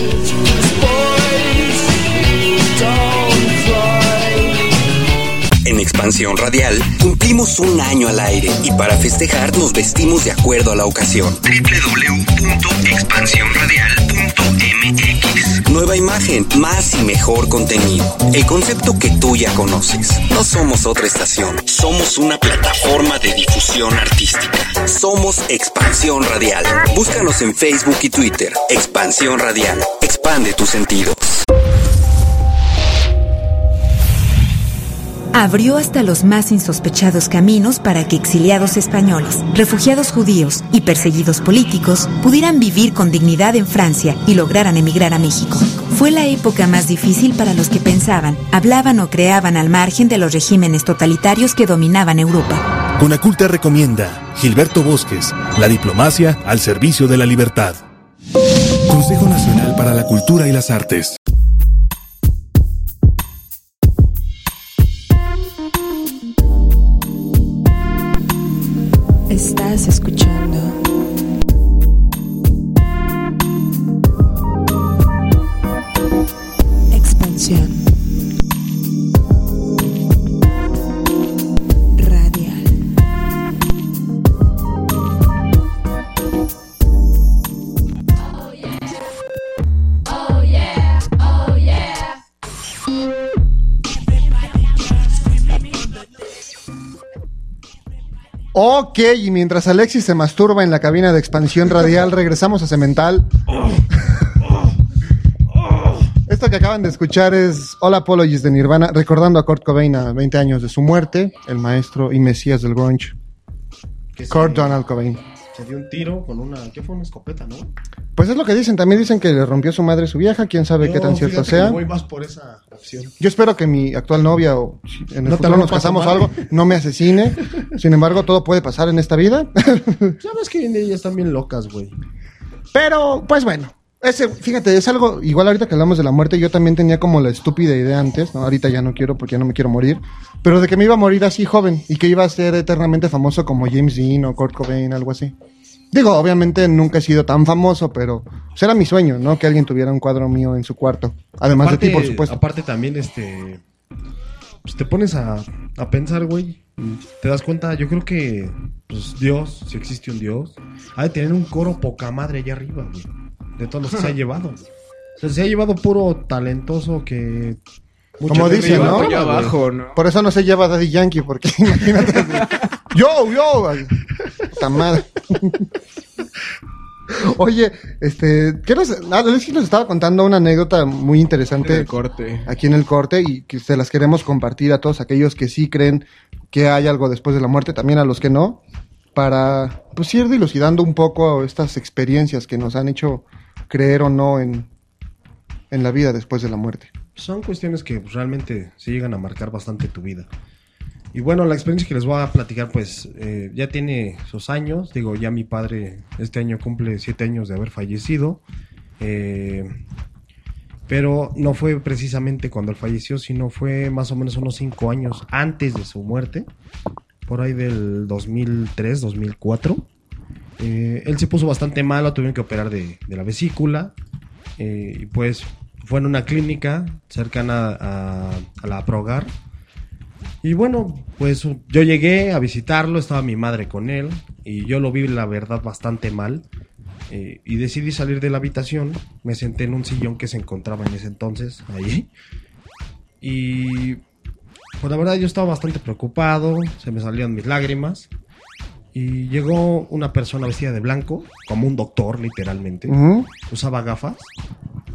En Expansión Radial cumplimos un año al aire y para festejar nos vestimos de acuerdo a la ocasión. Nueva imagen, más y mejor contenido. El concepto que tú ya conoces. No somos otra estación, somos una plataforma de difusión artística. Somos Expansión Radial. Búscanos en Facebook y Twitter. Expansión Radial. Expande tus sentidos. Abrió hasta los más insospechados caminos para que exiliados españoles, refugiados judíos y perseguidos políticos pudieran vivir con dignidad en Francia y lograran emigrar a México. Fue la época más difícil para los que pensaban, hablaban o creaban al margen de los regímenes totalitarios que dominaban Europa. Conaculta recomienda Gilberto Bosques, la diplomacia al servicio de la libertad. Consejo Nacional para la Cultura y las Artes. Ok, y mientras Alexis se masturba en la cabina de expansión radial, [LAUGHS] regresamos a Cemental. Esto que acaban de escuchar es All Apologies de Nirvana, recordando a Kurt Cobain a 20 años de su muerte, el maestro y mesías del grunge. Kurt Donald Cobain. Se dio un tiro con una. ¿Qué fue? Una escopeta, ¿no? Pues es lo que dicen, también dicen que le rompió su madre su vieja, quién sabe Yo, qué tan cierto sea. Voy más por esa opción. Yo espero que mi actual novia o en el No futuro nos casamos o mal. algo, no me asesine. Sin embargo, todo puede pasar en esta vida. [LAUGHS] Sabes que ya están bien locas, güey. Pero, pues bueno. Ese, fíjate, es algo, igual ahorita que hablamos de la muerte, yo también tenía como la estúpida idea antes, ¿no? Ahorita ya no quiero porque ya no me quiero morir, pero de que me iba a morir así joven y que iba a ser eternamente famoso como James Dean o Kurt Cobain, algo así. Digo, obviamente nunca he sido tan famoso, pero pues, era mi sueño, ¿no? Que alguien tuviera un cuadro mío en su cuarto. Además aparte, de ti, por supuesto. Aparte también, este... Pues te pones a, a pensar, güey. Te das cuenta, yo creo que pues, Dios, si existe un Dios, ha de tener un coro poca madre allá arriba, güey. De todos los que se ha [LAUGHS] llevado. O sea, se ha llevado puro talentoso que... mucha Como dicen, ¿no? abajo, Por eso no se lleva Daddy Yankee, porque [LAUGHS] imagínate. Yo, yo. madre. [LAUGHS] Oye, este, ¿qué nos, ah, Alexis nos estaba contando una anécdota muy interesante En el corte. aquí en el corte y que se las queremos compartir a todos aquellos que sí creen que hay algo después de la muerte, también a los que no, para pues ir dilucidando un poco estas experiencias que nos han hecho creer o no en, en la vida después de la muerte. Son cuestiones que pues, realmente se llegan a marcar bastante tu vida. Y bueno, la experiencia que les voy a platicar, pues eh, ya tiene sus años. Digo, ya mi padre este año cumple siete años de haber fallecido. Eh, pero no fue precisamente cuando él falleció, sino fue más o menos unos cinco años antes de su muerte. Por ahí del 2003, 2004. Eh, él se puso bastante malo, tuvieron que operar de, la vesícula. y pues fue en una clínica cercana a, a la Progar. Y bueno, pues yo llegué a visitarlo, estaba mi madre con él y yo lo vi la verdad bastante mal. eh, y decidí salir de la habitación, me senté en un sillón que se encontraba en ese entonces, ahí. Y pues la verdad yo estaba bastante preocupado, se me salían mis lágrimas. Y llegó una persona vestida de blanco, como un doctor literalmente. Ujú. Usaba gafas,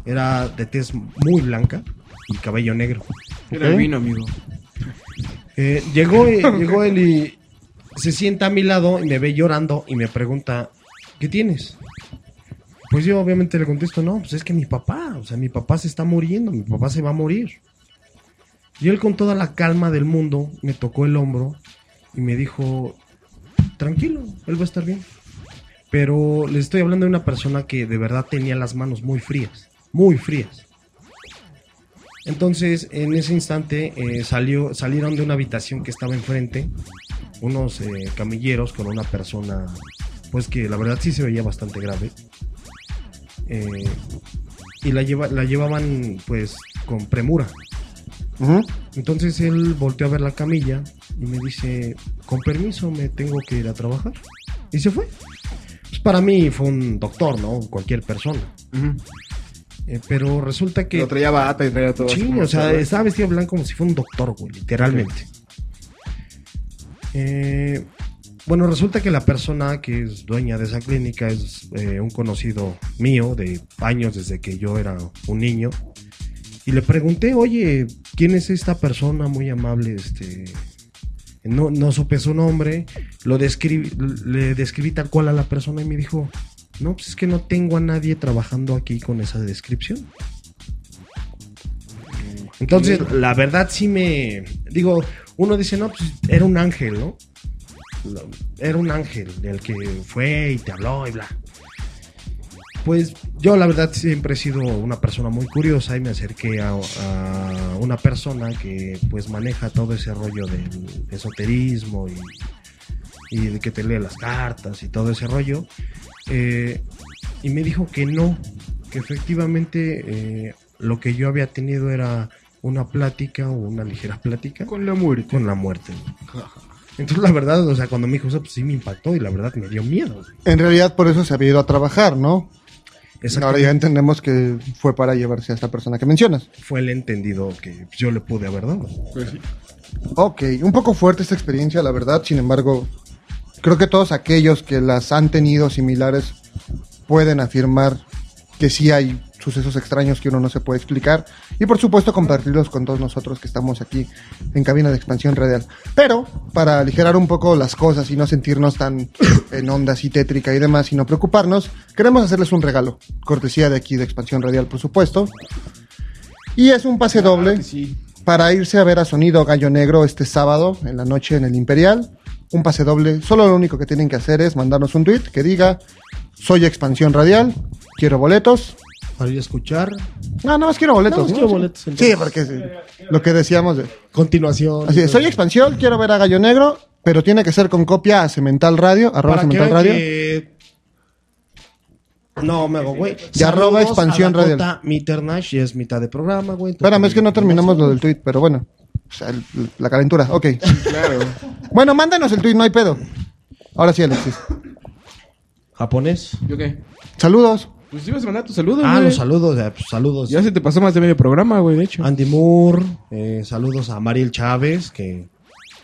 era de tez muy blanca y cabello negro. Era el vino, amigo. Eh, llegó, y- llegó él y se sienta a mi lado y me ve llorando y me pregunta, ¿qué tienes? Pues yo obviamente le contesto, no, pues es que mi papá, o sea, mi papá se está muriendo, mi papá se va a morir. Y él con toda la calma del mundo me tocó el hombro y me dijo, tranquilo, él va a estar bien. Pero les estoy hablando de una persona que de verdad tenía las manos muy frías, muy frías. Entonces, en ese instante eh, salió, salieron de una habitación que estaba enfrente unos eh, camilleros con una persona pues que la verdad sí se veía bastante grave. Eh, y la, lleva, la llevaban pues con premura. Entonces él volteó a ver la camilla y me dice, con permiso me tengo que ir a trabajar. Y se fue. Pues para mí fue un doctor, ¿no? Cualquier persona. Eh, pero resulta que... Lo traía bata y traía todo. Sí, o sea, estaba vestido blanco como si fuera un doctor, güey, literalmente. Eh, bueno, resulta que la persona que es dueña de esa clínica es eh, un conocido mío de años desde que yo era un niño. Y le pregunté, oye, ¿quién es esta persona muy amable? Este, no, no supe su nombre, lo describí, le describí tal cual a la persona y me dijo, no, pues es que no tengo a nadie trabajando aquí con esa descripción. Entonces, la verdad sí me... Digo, uno dice, no, pues era un ángel, ¿no? Era un ángel el que fue y te habló y bla. Pues yo la verdad siempre he sido una persona muy curiosa y me acerqué a, a una persona que pues maneja todo ese rollo del esoterismo y, y de que te lee las cartas y todo ese rollo. Eh, y me dijo que no, que efectivamente eh, lo que yo había tenido era una plática o una ligera plática. Con la muerte. Con la muerte. Entonces la verdad, o sea, cuando me dijo eso, pues sí me impactó y la verdad me dio miedo. En realidad por eso se había ido a trabajar, ¿no? Ahora ya entendemos que fue para llevarse a esta persona que mencionas. Fue el entendido que yo le pude haber dado. Ok, un poco fuerte esta experiencia, la verdad. Sin embargo, creo que todos aquellos que las han tenido similares pueden afirmar que sí hay sucesos extraños que uno no se puede explicar. Y por supuesto compartirlos con todos nosotros que estamos aquí en cabina de expansión radial. Pero, para aligerar un poco las cosas y no sentirnos tan [COUGHS] en onda así tétrica y demás, y no preocuparnos, queremos hacerles un regalo. Cortesía de aquí de expansión radial, por supuesto. Y es un pase doble para irse a ver a Sonido Gallo Negro este sábado en la noche en el Imperial. Un pase doble. Solo lo único que tienen que hacer es mandarnos un tweet que diga: Soy expansión radial, quiero boletos. Para ir a escuchar. No, nada más quiero boletos. Nada más ¿no? quiero boletos, Sí, porque sí, lo que decíamos de. Continuación. Así es, soy expansión, quiero ver a Gallo Negro, pero tiene que ser con copia a Cemental Radio, arroba Cemental Radio. que- No, me hago, güey. Y arroba expansión a Dakota radial. Mitternash, y es mitad de programa, güey. Espérame, es que no terminamos lo del tweet, pero bueno. O sea, el- la calentura, ok. Bueno, mándanos el tweet, no hay pedo. Ahora sí, Alexis. ¿Japonés? ¿Yo qué? Saludos. Pues ibas a mandar tus saludos, Ah, güey. los saludos, eh, pues, saludos. Ya se te pasó más de medio programa, güey, de hecho. Andy Moore, eh, saludos a Mariel Chávez, que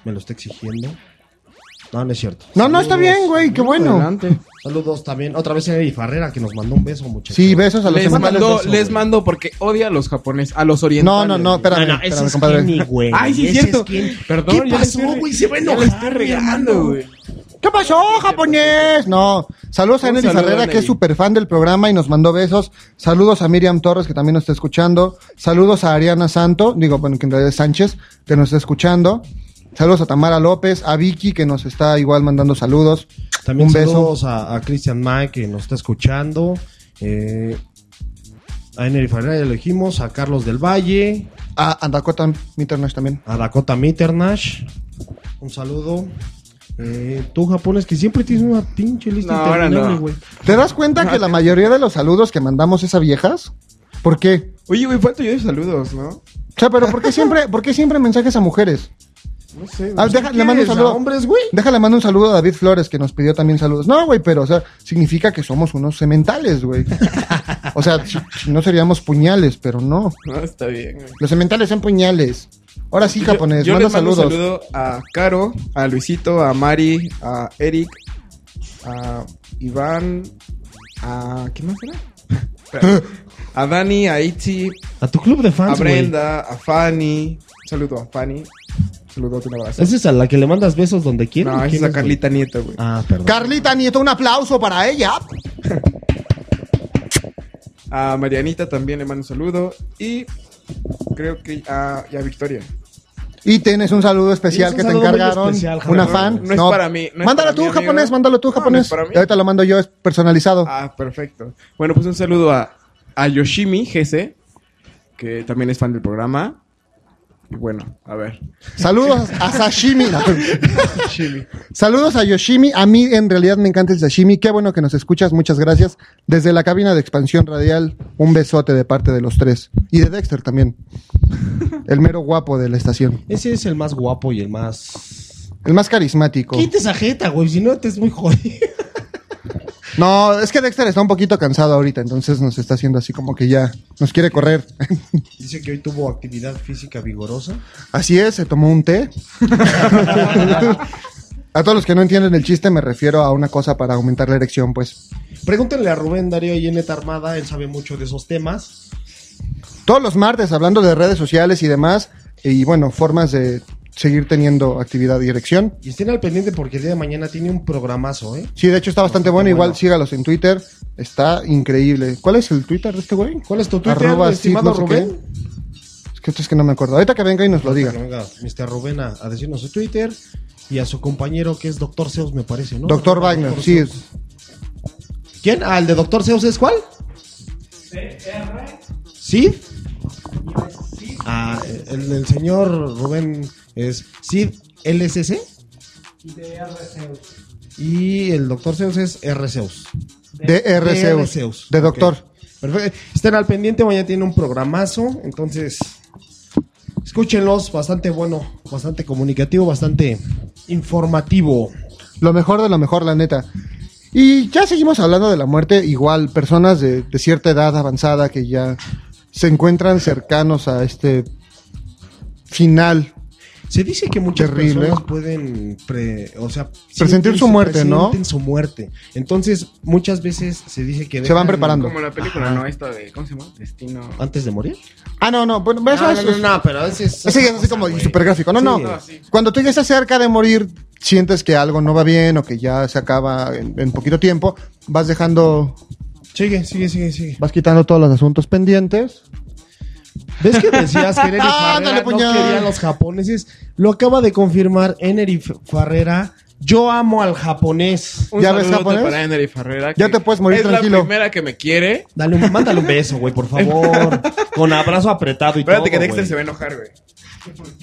me lo está exigiendo. No, no es cierto. No, no, está bien, güey, qué bueno. Adelante. [LAUGHS] Saludos también, otra vez a Eri Farrera, que nos mandó un beso, muchachos. Sí, besos a los Les besos, les mando porque odia a los japoneses, a los No, orientales. no, no, espérame, No, no, ese espérame, es compadre. Güey. Ay, sí, es cierto. Perdón, ¿Qué ya pasó, güey? Se va a ya enojar, estoy regando, güey. ¿Qué pasó, japonés? No. Saludos a Eneli saludo, Ferrera, que es súper fan del programa y nos mandó besos. Saludos a Miriam Torres, que también nos está escuchando. Saludos a Ariana Santo, digo, bueno, que en realidad es Sánchez, que nos está escuchando. Saludos a Tamara López, a Vicky, que nos está igual mandando saludos. También Un beso. saludos a, a Christian Mike, que nos está escuchando. Eh, a Eneri Farrera ya lo dijimos, a Carlos del Valle, A, a Dakota Mitternash también. a Dakota Mitternash. Un saludo. Eh, tú, japonés, que siempre tienes una pinche lista No, ahora interminable, no. ¿Te das cuenta que la mayoría de los saludos que mandamos es a viejas? ¿Por qué? Oye, güey, falta yo de saludos, ¿no? O sea, pero ¿por qué siempre, por qué siempre mensajes a mujeres? No sé. Ah, güey. deja- le mando un ¿Quieres a saludo. hombres, güey? Déjale mando un saludo a David Flores, que nos pidió también saludos. No, güey, pero, o sea, significa que somos unos cementales, güey. [LAUGHS] O sea, si, si no seríamos puñales, pero no. No, está bien, güey. Los cementales son puñales. Ahora sí, Yo- japonés, Yo, manda les mando saludos. un saludo a Caro, a Luisito, a Mari, a Eric, a Iván, a... ¿Qué más era? [LAUGHS] a Dani, a Itzi, A tu club de fans, a. Brenda, a Fanny. Un saludo a Fanny. Un saludo, un abrazo. ¿Esa es a la que le mandas besos donde quiera? No, esa ¿Quién es a? Carlita Nieto, güey. Ah, perdón. Carlita Nieto, un aplauso para ella. [LAUGHS] A Marianita también le mando un saludo. Y creo que a, y a Victoria. Y tienes un saludo especial que te encargaron. especial, una fan. No es para mí, no mándalo para tú, mí, amigo. japonés, mándalo tú, No, no es japonés. para mí. Y ahorita lo mando yo, es personalizado. Ah, perfecto. Bueno, pues un saludo a, a Yoshimi GC, que también es fan del programa. Bueno, a ver. Saludos a [LAUGHS] Sashimi. Saludos a Yoshimi. A mí en realidad me encanta el sashimi. Qué bueno que nos escuchas. Muchas gracias. Desde la cabina de expansión radial, un besote de parte de los tres. Y de Dexter también. El mero guapo de la estación. Ese es el más guapo y el más. El más carismático. Quita esa jeta, güey, si no te es muy jodido. No, es que Dexter está un poquito cansado ahorita, entonces nos está haciendo así como que ya nos quiere correr. [LAUGHS] Dice que hoy tuvo actividad física vigorosa. Así es, se tomó un té. [LAUGHS] a todos los que no entienden el chiste me refiero a una cosa para aumentar la erección, pues. Pregúntenle a Rubén Darío y Neta Armada, él sabe mucho de esos temas. Todos los martes hablando de redes sociales y demás, y bueno, formas de seguir teniendo actividad y erección. Y estén al pendiente porque el día de mañana tiene un programazo, ¿eh? Sí, de hecho está bastante bueno, igual sígalos en Twitter, está increíble. ¿Cuál es el Twitter de este güey? ¿Cuál es tu Twitter, Arroba estimado no Rubén? Es que esto es que no me acuerdo. Ahorita que venga y nos lo diga. Que venga Mr. Rubén a, a decirnos su Twitter y a su compañero que es Doctor Zeus, me parece, ¿no? Doctor Wagner, sí. Zeus. ¿Quién? Ah, el de Doctor Zeus es cuál? ¿Sid? Ah, el del señor Rubén es Sid LSC. Y el Doctor Zeus es R Zeus. DR Zeus. Zeus. De doctor. Perfecto. Estén al pendiente, mañana tiene un programazo, entonces escúchenlos, bastante bueno, bastante comunicativo, bastante informativo. Lo mejor de lo mejor, la neta. Y ya seguimos hablando de la muerte, igual personas de, de cierta edad avanzada que ya se encuentran cercanos a este final. Se dice que muchas Terrible. personas pueden, pre- o sea, Presentir su muerte, ¿no? su muerte. Entonces, muchas veces se dice que Se van preparando. Como la película, Ajá. ¿no? Esta de, ¿cómo se llama? Destino. antes de morir. Ah, no, no, bueno, eso No, es- no, no, no, pero ese es Ese es así como súper gráfico. No, no. Sí. Cuando tú ya estás cerca de morir, sientes que algo no va bien o que ya se acaba en, en poquito tiempo, vas dejando, Sigue, sigue, sigue, sigue. vas quitando todos los asuntos pendientes. ¿Ves que decías que Eneri Ah, [LAUGHS] Farrera no quería a los japoneses? Lo acaba de confirmar Eneri Farrera. Yo amo al japonés. Un ¿Ya ves japonés? para Ender y Farrera. Ya te puedes morir es tranquilo. la primera que me quiere. Dale un, mándale un beso, güey, por [LAUGHS] favor. Con abrazo apretado y Espérate todo, que Dexter se va a enojar, güey. [LAUGHS]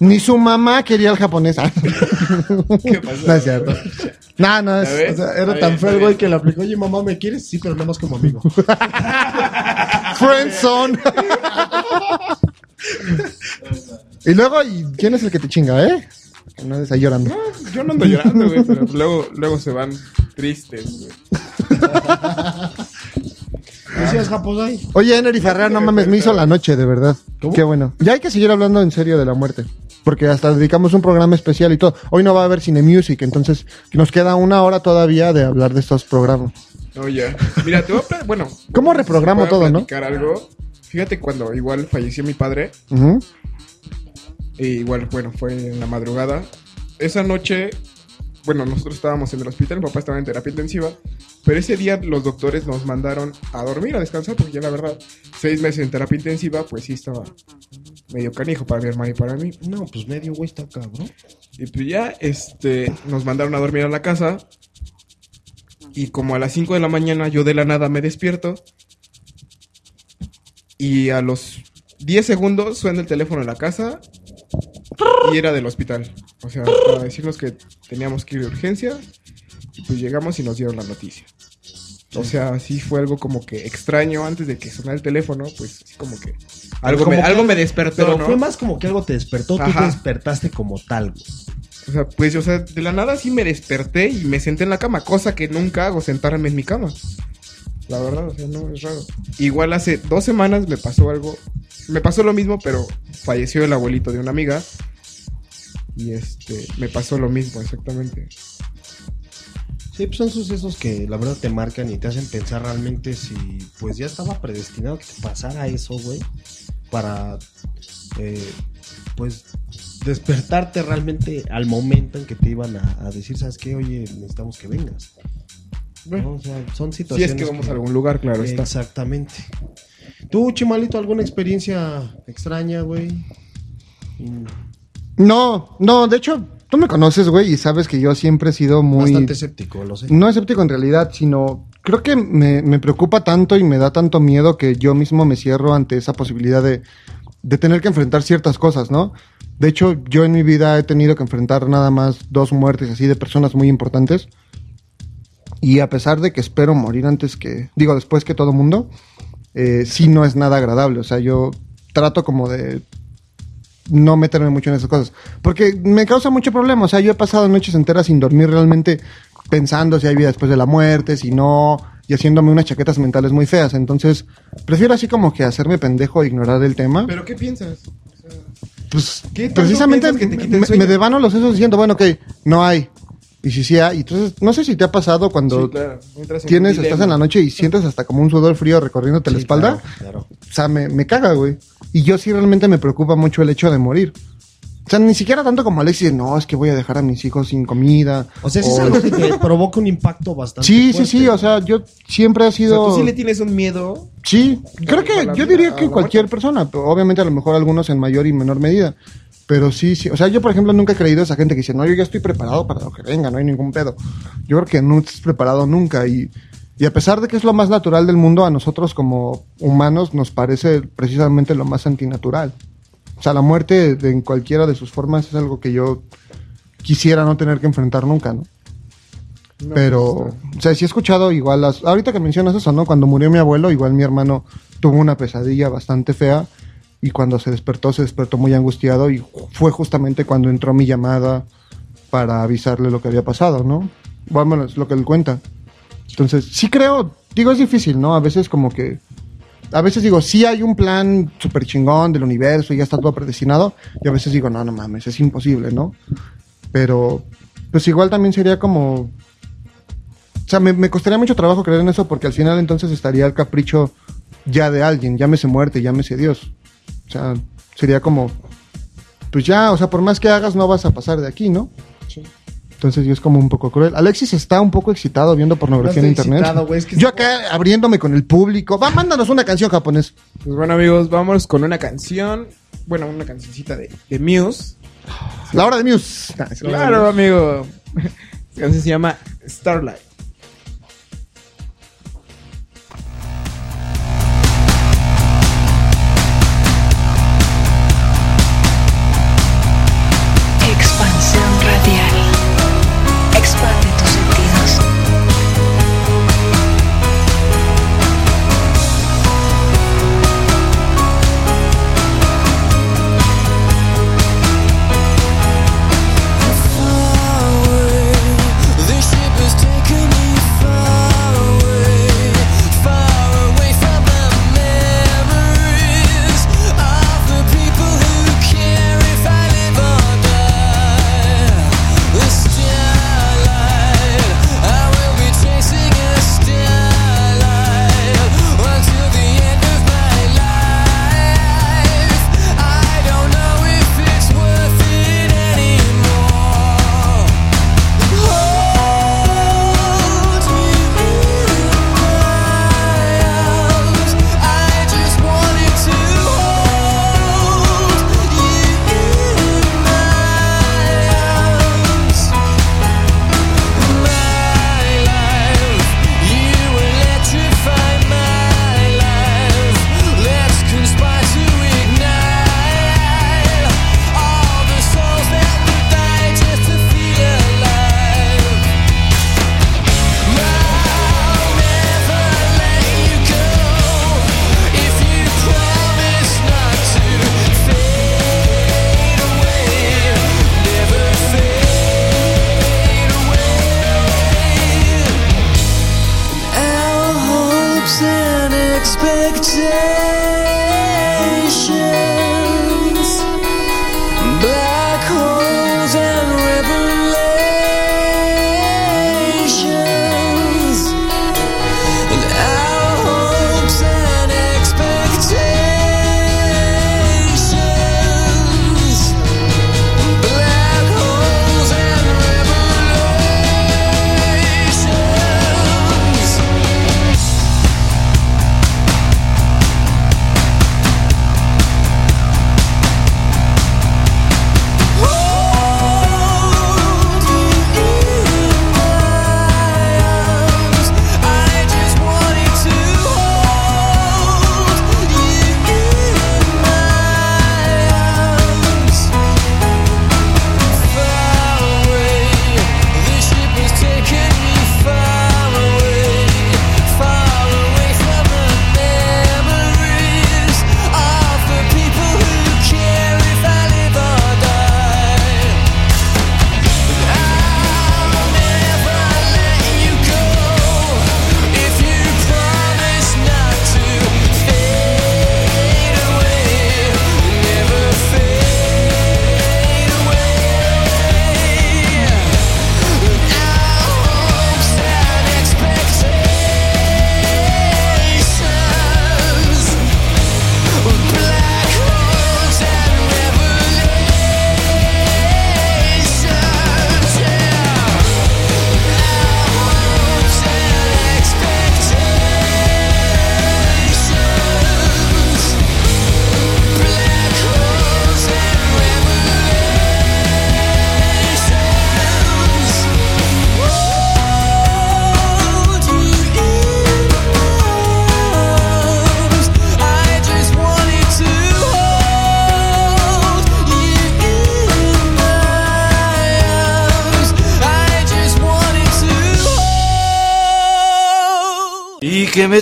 Ni su mamá quería al japonés. [LAUGHS] ¿Qué pasó? No es cierto. No, no era tan feo el güey que le aplicó, oye, mamá, ¿me quieres? Sí, pero nada más como amigo. [LAUGHS] Friendzone. y luego, ¿y ¿quién es el que te chinga, eh? Que no andes ahí llorando. Yo no ando llorando, güey, pero luego, luego se van tristes, güey. [LAUGHS] Decías Japosai. Oye, Ener y Ferrer, no mames, me hizo la noche, de verdad. Qué bueno. Ya hay que seguir hablando en serio de la muerte. Porque hasta dedicamos un programa especial y todo. Hoy no va a haber Cine Music, entonces nos queda una hora todavía de hablar de estos programas. No, ya. Mira, te voy a... Bueno. ¿Cómo reprogramo voy a todo, no? algo. Fíjate cuando igual falleció mi padre. E igual, bueno, fue en la madrugada. Esa noche, bueno, nosotros estábamos en el hospital, mi papá estaba en terapia intensiva, pero ese día los doctores nos mandaron a dormir, a descansar, porque ya la verdad, seis meses en terapia intensiva, pues sí estaba medio canijo para mi hermano y para mí. No, pues medio güey está cabrón. Y pues ya, este, nos mandaron a dormir a la casa. Y como a las 5 de la mañana yo de la nada me despierto. Y a los 10 segundos suena el teléfono en la casa. Y era del hospital. O sea, para decirnos que teníamos que ir de urgencia. Y pues llegamos y nos dieron la noticia. O sea, sí fue algo como que extraño antes de que sonara el teléfono. Pues sí, como que algo, Como me, que- algo me despertó. Pero ¿no? fue más como que algo te despertó, tú te despertaste como tal, güey. O sea, pues, o sea, de la nada sí me desperté y me senté en la cama, cosa que nunca hago, sentarme en mi cama. La verdad, o sea, no, es raro. Igual hace dos semanas me pasó algo, me pasó lo mismo, pero falleció el abuelito de una amiga. Y este, me pasó lo mismo, exactamente. Sí, pues son sucesos que la verdad te marcan y te hacen pensar realmente si pues ya estaba predestinado que te pasara eso, güey. Para eh, pues despertarte realmente al momento en que te iban a, a decir, ¿sabes qué? Oye, necesitamos que vengas. ¿No? O sea, son Si situaciones. es que vamos a algún lugar, claro está. ¿Tú, Chimalito, alguna experiencia extraña, güey? No, no, de hecho, tú me conoces, güey, y sabes que yo siempre he sido muy... Bastante escéptico, lo sé. No escéptico en realidad, sino creo que me, me preocupa tanto y me da tanto miedo que yo mismo me cierro ante esa posibilidad de de tener que enfrentar ciertas cosas, ¿no? De hecho, yo en mi vida he tenido que enfrentar nada más dos muertes así de personas muy importantes. Y a pesar de que espero morir antes que, digo, después que todo mundo, eh, sí no es nada agradable. O sea, yo trato como de no meterme mucho en esas cosas. Porque me causa mucho problema. O sea, yo he pasado noches enteras sin dormir realmente pensando si hay vida después de la muerte, si no, y haciéndome unas chaquetas mentales muy feas. Entonces, prefiero así como que hacerme pendejo e ignorar el tema. ¿Pero qué piensas? Pues ¿Qué tanto precisamente que te me, me devano los sesos diciendo, bueno, ok, no hay. Y si sí hay. Entonces, no sé si te ha pasado cuando Sí, claro. Entras en tienes, estás en la noche y sientes hasta como un sudor frío recorriéndote la espalda. Claro. O sea, me, me caga, güey. Y yo sí realmente me preocupa mucho el hecho de morir. O sea, ni siquiera tanto como Alexis, no, es que voy a dejar a mis hijos sin comida. O sea, sí es algo que [LAUGHS] provoca un impacto bastante Sí, sí, fuerte. sí, o sea, yo siempre he O sea, sido... tú sí le tienes un miedo. Sí, creo que yo vida, diría que cualquier persona, pero obviamente a lo mejor algunos en mayor y menor medida. Pero sí, sí, o sea, yo por ejemplo nunca he creído a esa gente que dice, no, yo ya estoy preparado para lo que venga, no hay ningún pedo. Yo creo que no estás preparado nunca y, y a pesar de que es lo más natural del mundo, a nosotros como humanos nos parece precisamente lo más antinatural. O sea, la muerte de- en cualquiera de sus formas es algo que yo quisiera no tener que enfrentar nunca, ¿no? Pero, o sea, sí he escuchado igual las... Ahorita que mencionas eso, ¿no? Cuando murió mi abuelo, igual mi hermano tuvo una pesadilla bastante fea y cuando se despertó, se despertó muy angustiado y fue justamente cuando entró mi llamada para avisarle lo que había pasado, ¿no? Bueno, es lo que él cuenta. Entonces, sí creo, digo, es difícil, ¿no? A veces como que... A veces digo, sí hay un plan súper chingón del universo y ya está todo predestinado. Y a veces digo, no, no mames, es imposible, ¿no? Pero, pues igual también sería como... O sea, me, me costaría mucho trabajo creer en eso porque al final entonces estaría el capricho ya de alguien, llámese muerte, llámese Dios. O sea, sería como, pues ya, o sea, por más que hagas no vas a pasar de aquí, ¿no? Entonces yo es como un poco cruel. Alexis está un poco excitado viendo pornografía en internet. excitado, güey, es que yo acá abriéndome con el público. Va, mándanos una canción japonés. Pues bueno, amigos, vamos con una canción. Bueno, una cancioncita de, de Muse. La hora de Muse. Nah, Claro, amigo. Esta canción se llama Starlight.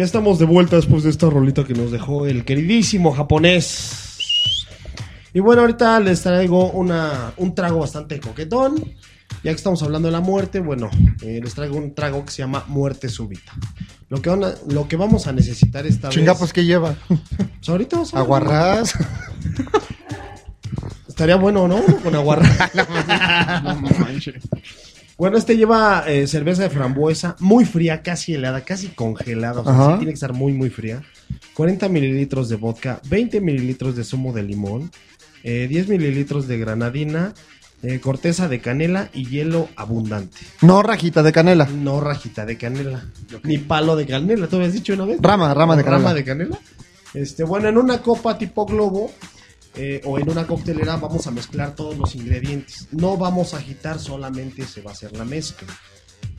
Ya estamos de vuelta después de esta rolita que nos dejó el queridísimo japonés. Y bueno, ahorita les traigo una, un trago bastante coquetón. Ya que estamos hablando de la muerte, bueno, eh, les traigo un trago que se llama muerte súbita. Lo que, van a- lo que vamos a necesitar esta Chinga, vez... pues, ¿qué lleva? Pues ahorita vamos a. Aguarrás. Estaría bueno, ¿no? Con aguarrás. [LAUGHS] Bueno, este lleva eh, cerveza de frambuesa, muy fría, casi helada, casi congelada. O sea, sí tiene que estar muy, muy fría. 40 mililitros de vodka, 20 mililitros de zumo de limón, eh, 10 mililitros de granadina, eh, corteza de canela y hielo abundante. No rajita de canela. No rajita de canela, ni palo de canela. ¿Tú habías dicho una vez? Rama, rama de Rama canela. de canela. Este, bueno, en una copa tipo globo eh, o en una coctelera vamos a mezclar todos los ingredientes. No vamos a agitar, solamente se va a hacer la mezcla.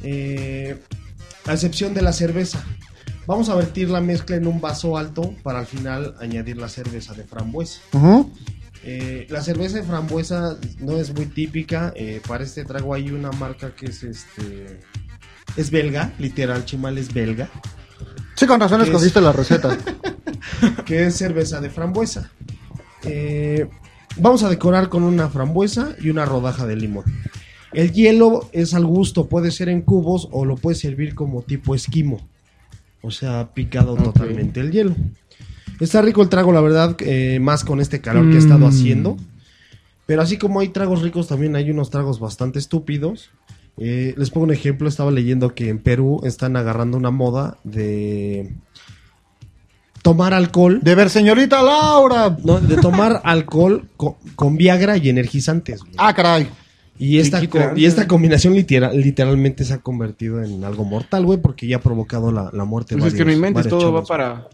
Eh, a excepción de la cerveza. Vamos a vertir la mezcla en un vaso alto para al final añadir la cerveza de frambuesa. Eh, la cerveza de frambuesa no es muy típica. eh, para este trago hay una marca que es este. Es belga, literal, Chimal es belga. Sí, con razón escogiste la receta. [LAUGHS] que es cerveza de frambuesa. Eh, vamos a decorar con una frambuesa y una rodaja de limón. El hielo es al gusto, puede ser en cubos o lo puedes servir como tipo esquimo. O sea, picado totalmente el hielo. Está rico el trago, la verdad, eh, más con este calor que he estado Mm. haciendo. Pero así como hay tragos ricos, también hay unos tragos bastante estúpidos. Eh, les pongo un ejemplo, estaba leyendo que en Perú están agarrando una moda de tomar alcohol. De ver, señorita Laura. No, de tomar [LAUGHS] alcohol con, con Viagra y energizantes. güey. Ah, caray. Y esta, y esta combinación literal, literalmente se ha convertido en algo mortal, güey, porque ya ha provocado la, la muerte. de Pues es que no varios- inventes, varios todo va para.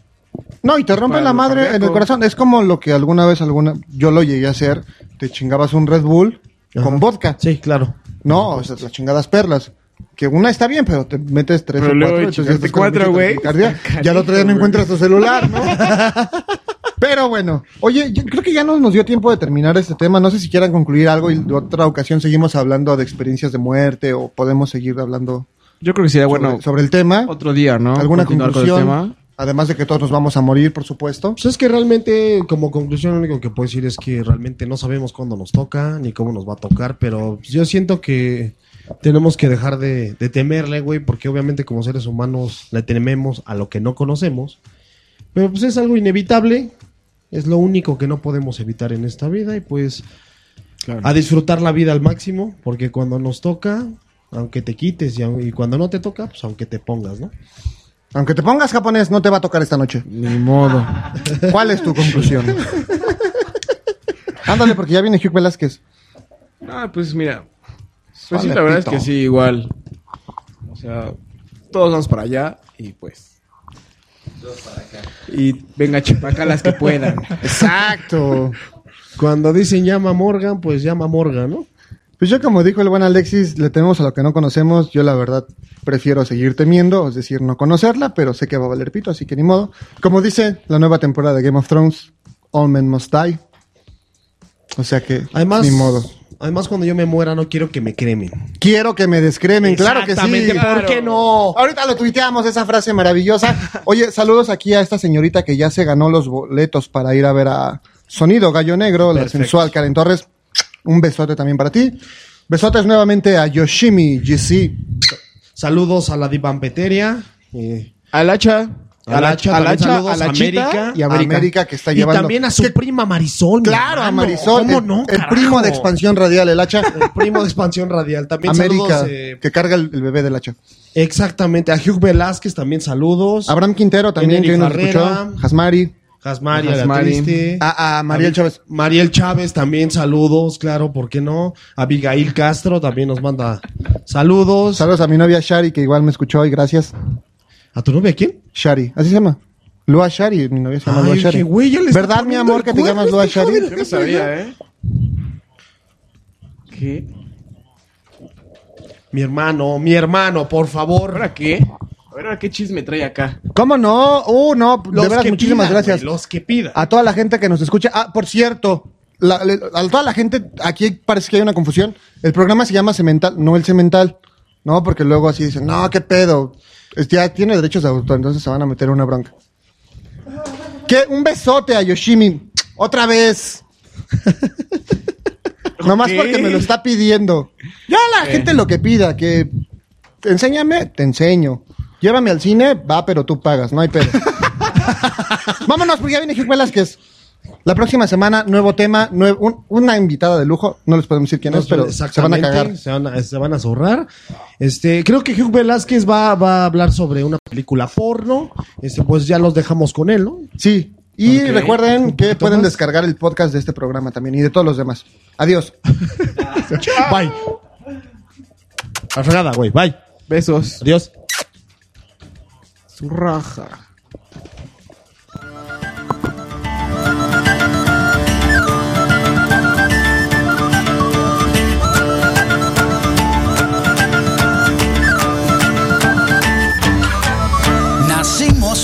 No, y te rompen la madre en el corazón. Es como lo que alguna vez alguna yo lo llegué a hacer. Te chingabas un Red Bull con vodka. Sí, claro. No, o sea, las chingadas perlas. Que una está bien, pero te metes tres Pero o luego cuatro. entonces cuatro, güey. [LAUGHS] Ya el otro día no encuentras tu celular, ¿no? [LAUGHS] Pero bueno, oye, yo creo que ya no nos dio tiempo de terminar este tema. No sé si quieran concluir algo y de otra ocasión seguimos hablando de experiencias de muerte o podemos seguir hablando Yo creo que sería sobre, bueno sobre el tema. otro día, ¿no? ¿Alguna Continuar con el conclusión? tema. Además de que todos nos vamos a morir, por supuesto. Pues es que realmente, como conclusión, lo único que puedo decir es que realmente no sabemos cuándo nos toca, ni cómo nos va a tocar, pero yo siento que tenemos que dejar de, de temerle, güey, porque obviamente como seres humanos le tememos a lo que no conocemos, pero pues es algo inevitable, es lo único que no podemos evitar en esta vida y pues Claro. a disfrutar la vida al máximo, porque cuando nos toca, aunque te quites y, y cuando no te toca, pues aunque te pongas, ¿no? Aunque te pongas japonés, no te va a tocar esta noche. Ni modo. [LAUGHS] ¿Cuál es tu conclusión? [LAUGHS] Ándale, porque ya viene Hugh Velázquez. Ah, pues mira. Pues sí, la verdad pito. es que sí, igual. O sea, todos vamos para allá y pues. Y venga, chipaca las que puedan. [LAUGHS] Exacto. Cuando dicen llama a Morgan, pues llama a Morgan, ¿no? Pues yo, como dijo el buen Alexis, le tememos a lo que no conocemos. Yo, la verdad, prefiero seguir temiendo, es decir, no conocerla, pero sé que va a valer pito, así que ni modo. Como dice la nueva temporada de Game of Thrones, All Men Must Die. O sea que, Además, ni modo. Además cuando yo me muera no quiero que me cremen. Quiero que me descremen, claro que sí. ¿por qué no? Ahorita lo tuiteamos, esa frase maravillosa. Oye, saludos aquí a esta señorita que ya se ganó los boletos para ir a ver a Sonido Gallo Negro, la sensual Karen Torres. Un besote también para ti. Besotes nuevamente a Yoshimi GC. Saludos a la Divampeteria. Eh, Al hacha. A la Hacha, al también hacha, saludos a la a América y América. América que está y llevando. también a su Que- prima Marisol. Claro, a. Marisol, ¿Cómo el, no, el carajo? primo de expansión radial, el hacha. El primo de expansión radial. También América, saludos. eh, que carga el, el bebé del hacha. exactamente. A Hugh Velázquez también saludos. Abraham Quintero también, que nos escuchó. Jasmari. Jasmari, a la Jasmari. A, a Mariel Chávez. Mariel Chávez también, saludos, claro, ¿por qué no? Abigail Castro también nos manda saludos. Saludos a mi novia Shari, que igual me escuchó y gracias. ¿A tu novia quién? Shari, así se llama. Lua Shari, mi novia se llama Ay, Lua Shari. güey, ya le está ¿Verdad, mi poniendo amor, el que te cuerno llamas Lua este hijo Shari? de la- Yo no sabía, ¿eh? ¿Qué? Mi hermano, mi hermano, por favor. ¿Ahora qué? A ver, ¿ahora qué chisme trae acá? ¿Cómo no? Uh, no, de Los veras, que muchísimas pidan, gracias. güey, los que pidan. A toda la gente que nos escucha. Ah, por cierto, la- le- a toda la gente, aquí parece que hay una confusión. El programa se llama Cemental, no el Cemental. No, porque luego así dicen, no, qué pedo. Ya tiene derechos de autor, entonces se van a meter en una bronca. ¿Qué? Un besote a Yoshimi. Otra vez. [LAUGHS] Nomás porque me lo está pidiendo. Ya la gente lo que pida, que enséñame, te enseño. Llévame al cine, va, pero tú pagas, no hay pedo. [LAUGHS] Vámonos, porque ya viene Hugh Velázquez. La próxima semana, nuevo tema, nue- un- una invitada de lujo. No les podemos decir quién No es, pero se van a exactamente, cagar. Se van a, se van a zurrar. Este, creo que Hugh Velázquez va, va a hablar sobre una película porno. Este, pues ya los dejamos con él, ¿no? Sí. Y recuerden que pueden más. descargar el podcast de este programa también y de todos los demás. Adiós. [LAUGHS] Bye. A fregada, güey. Bye. Besos. Adiós. Su raja.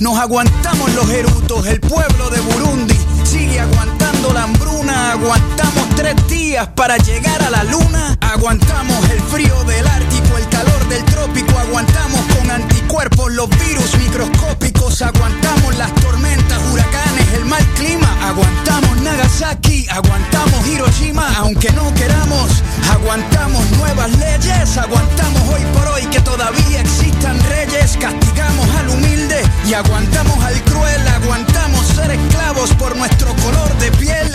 Nos aguantamos los erutos, el pueblo de Burundi sigue aguantando la hambruna. Aguantamos tres días para llegar a la luna. Aguantamos el frío del Ártico, el calor del trópico. Aguantamos con anticuerpos los virus microscópicos. Aguantamos las tormentas, huracanes, el mal clima. Aguantamos Nagasaki, aguantamos Hiroshima, aunque no queramos. Aguantamos nuevas leyes, aguantamos hoy por hoy que todavía existan reyes. Castigamos al humilde y aguantamos al cruel. Aguantamos ser esclavos por nuestro color de piel.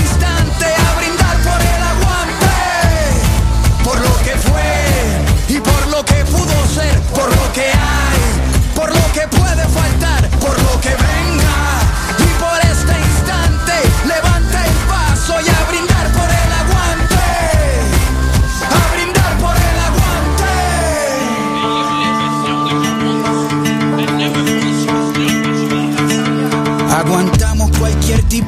por lo que hay, por lo que puede faltar, por lo que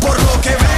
por lo que veo.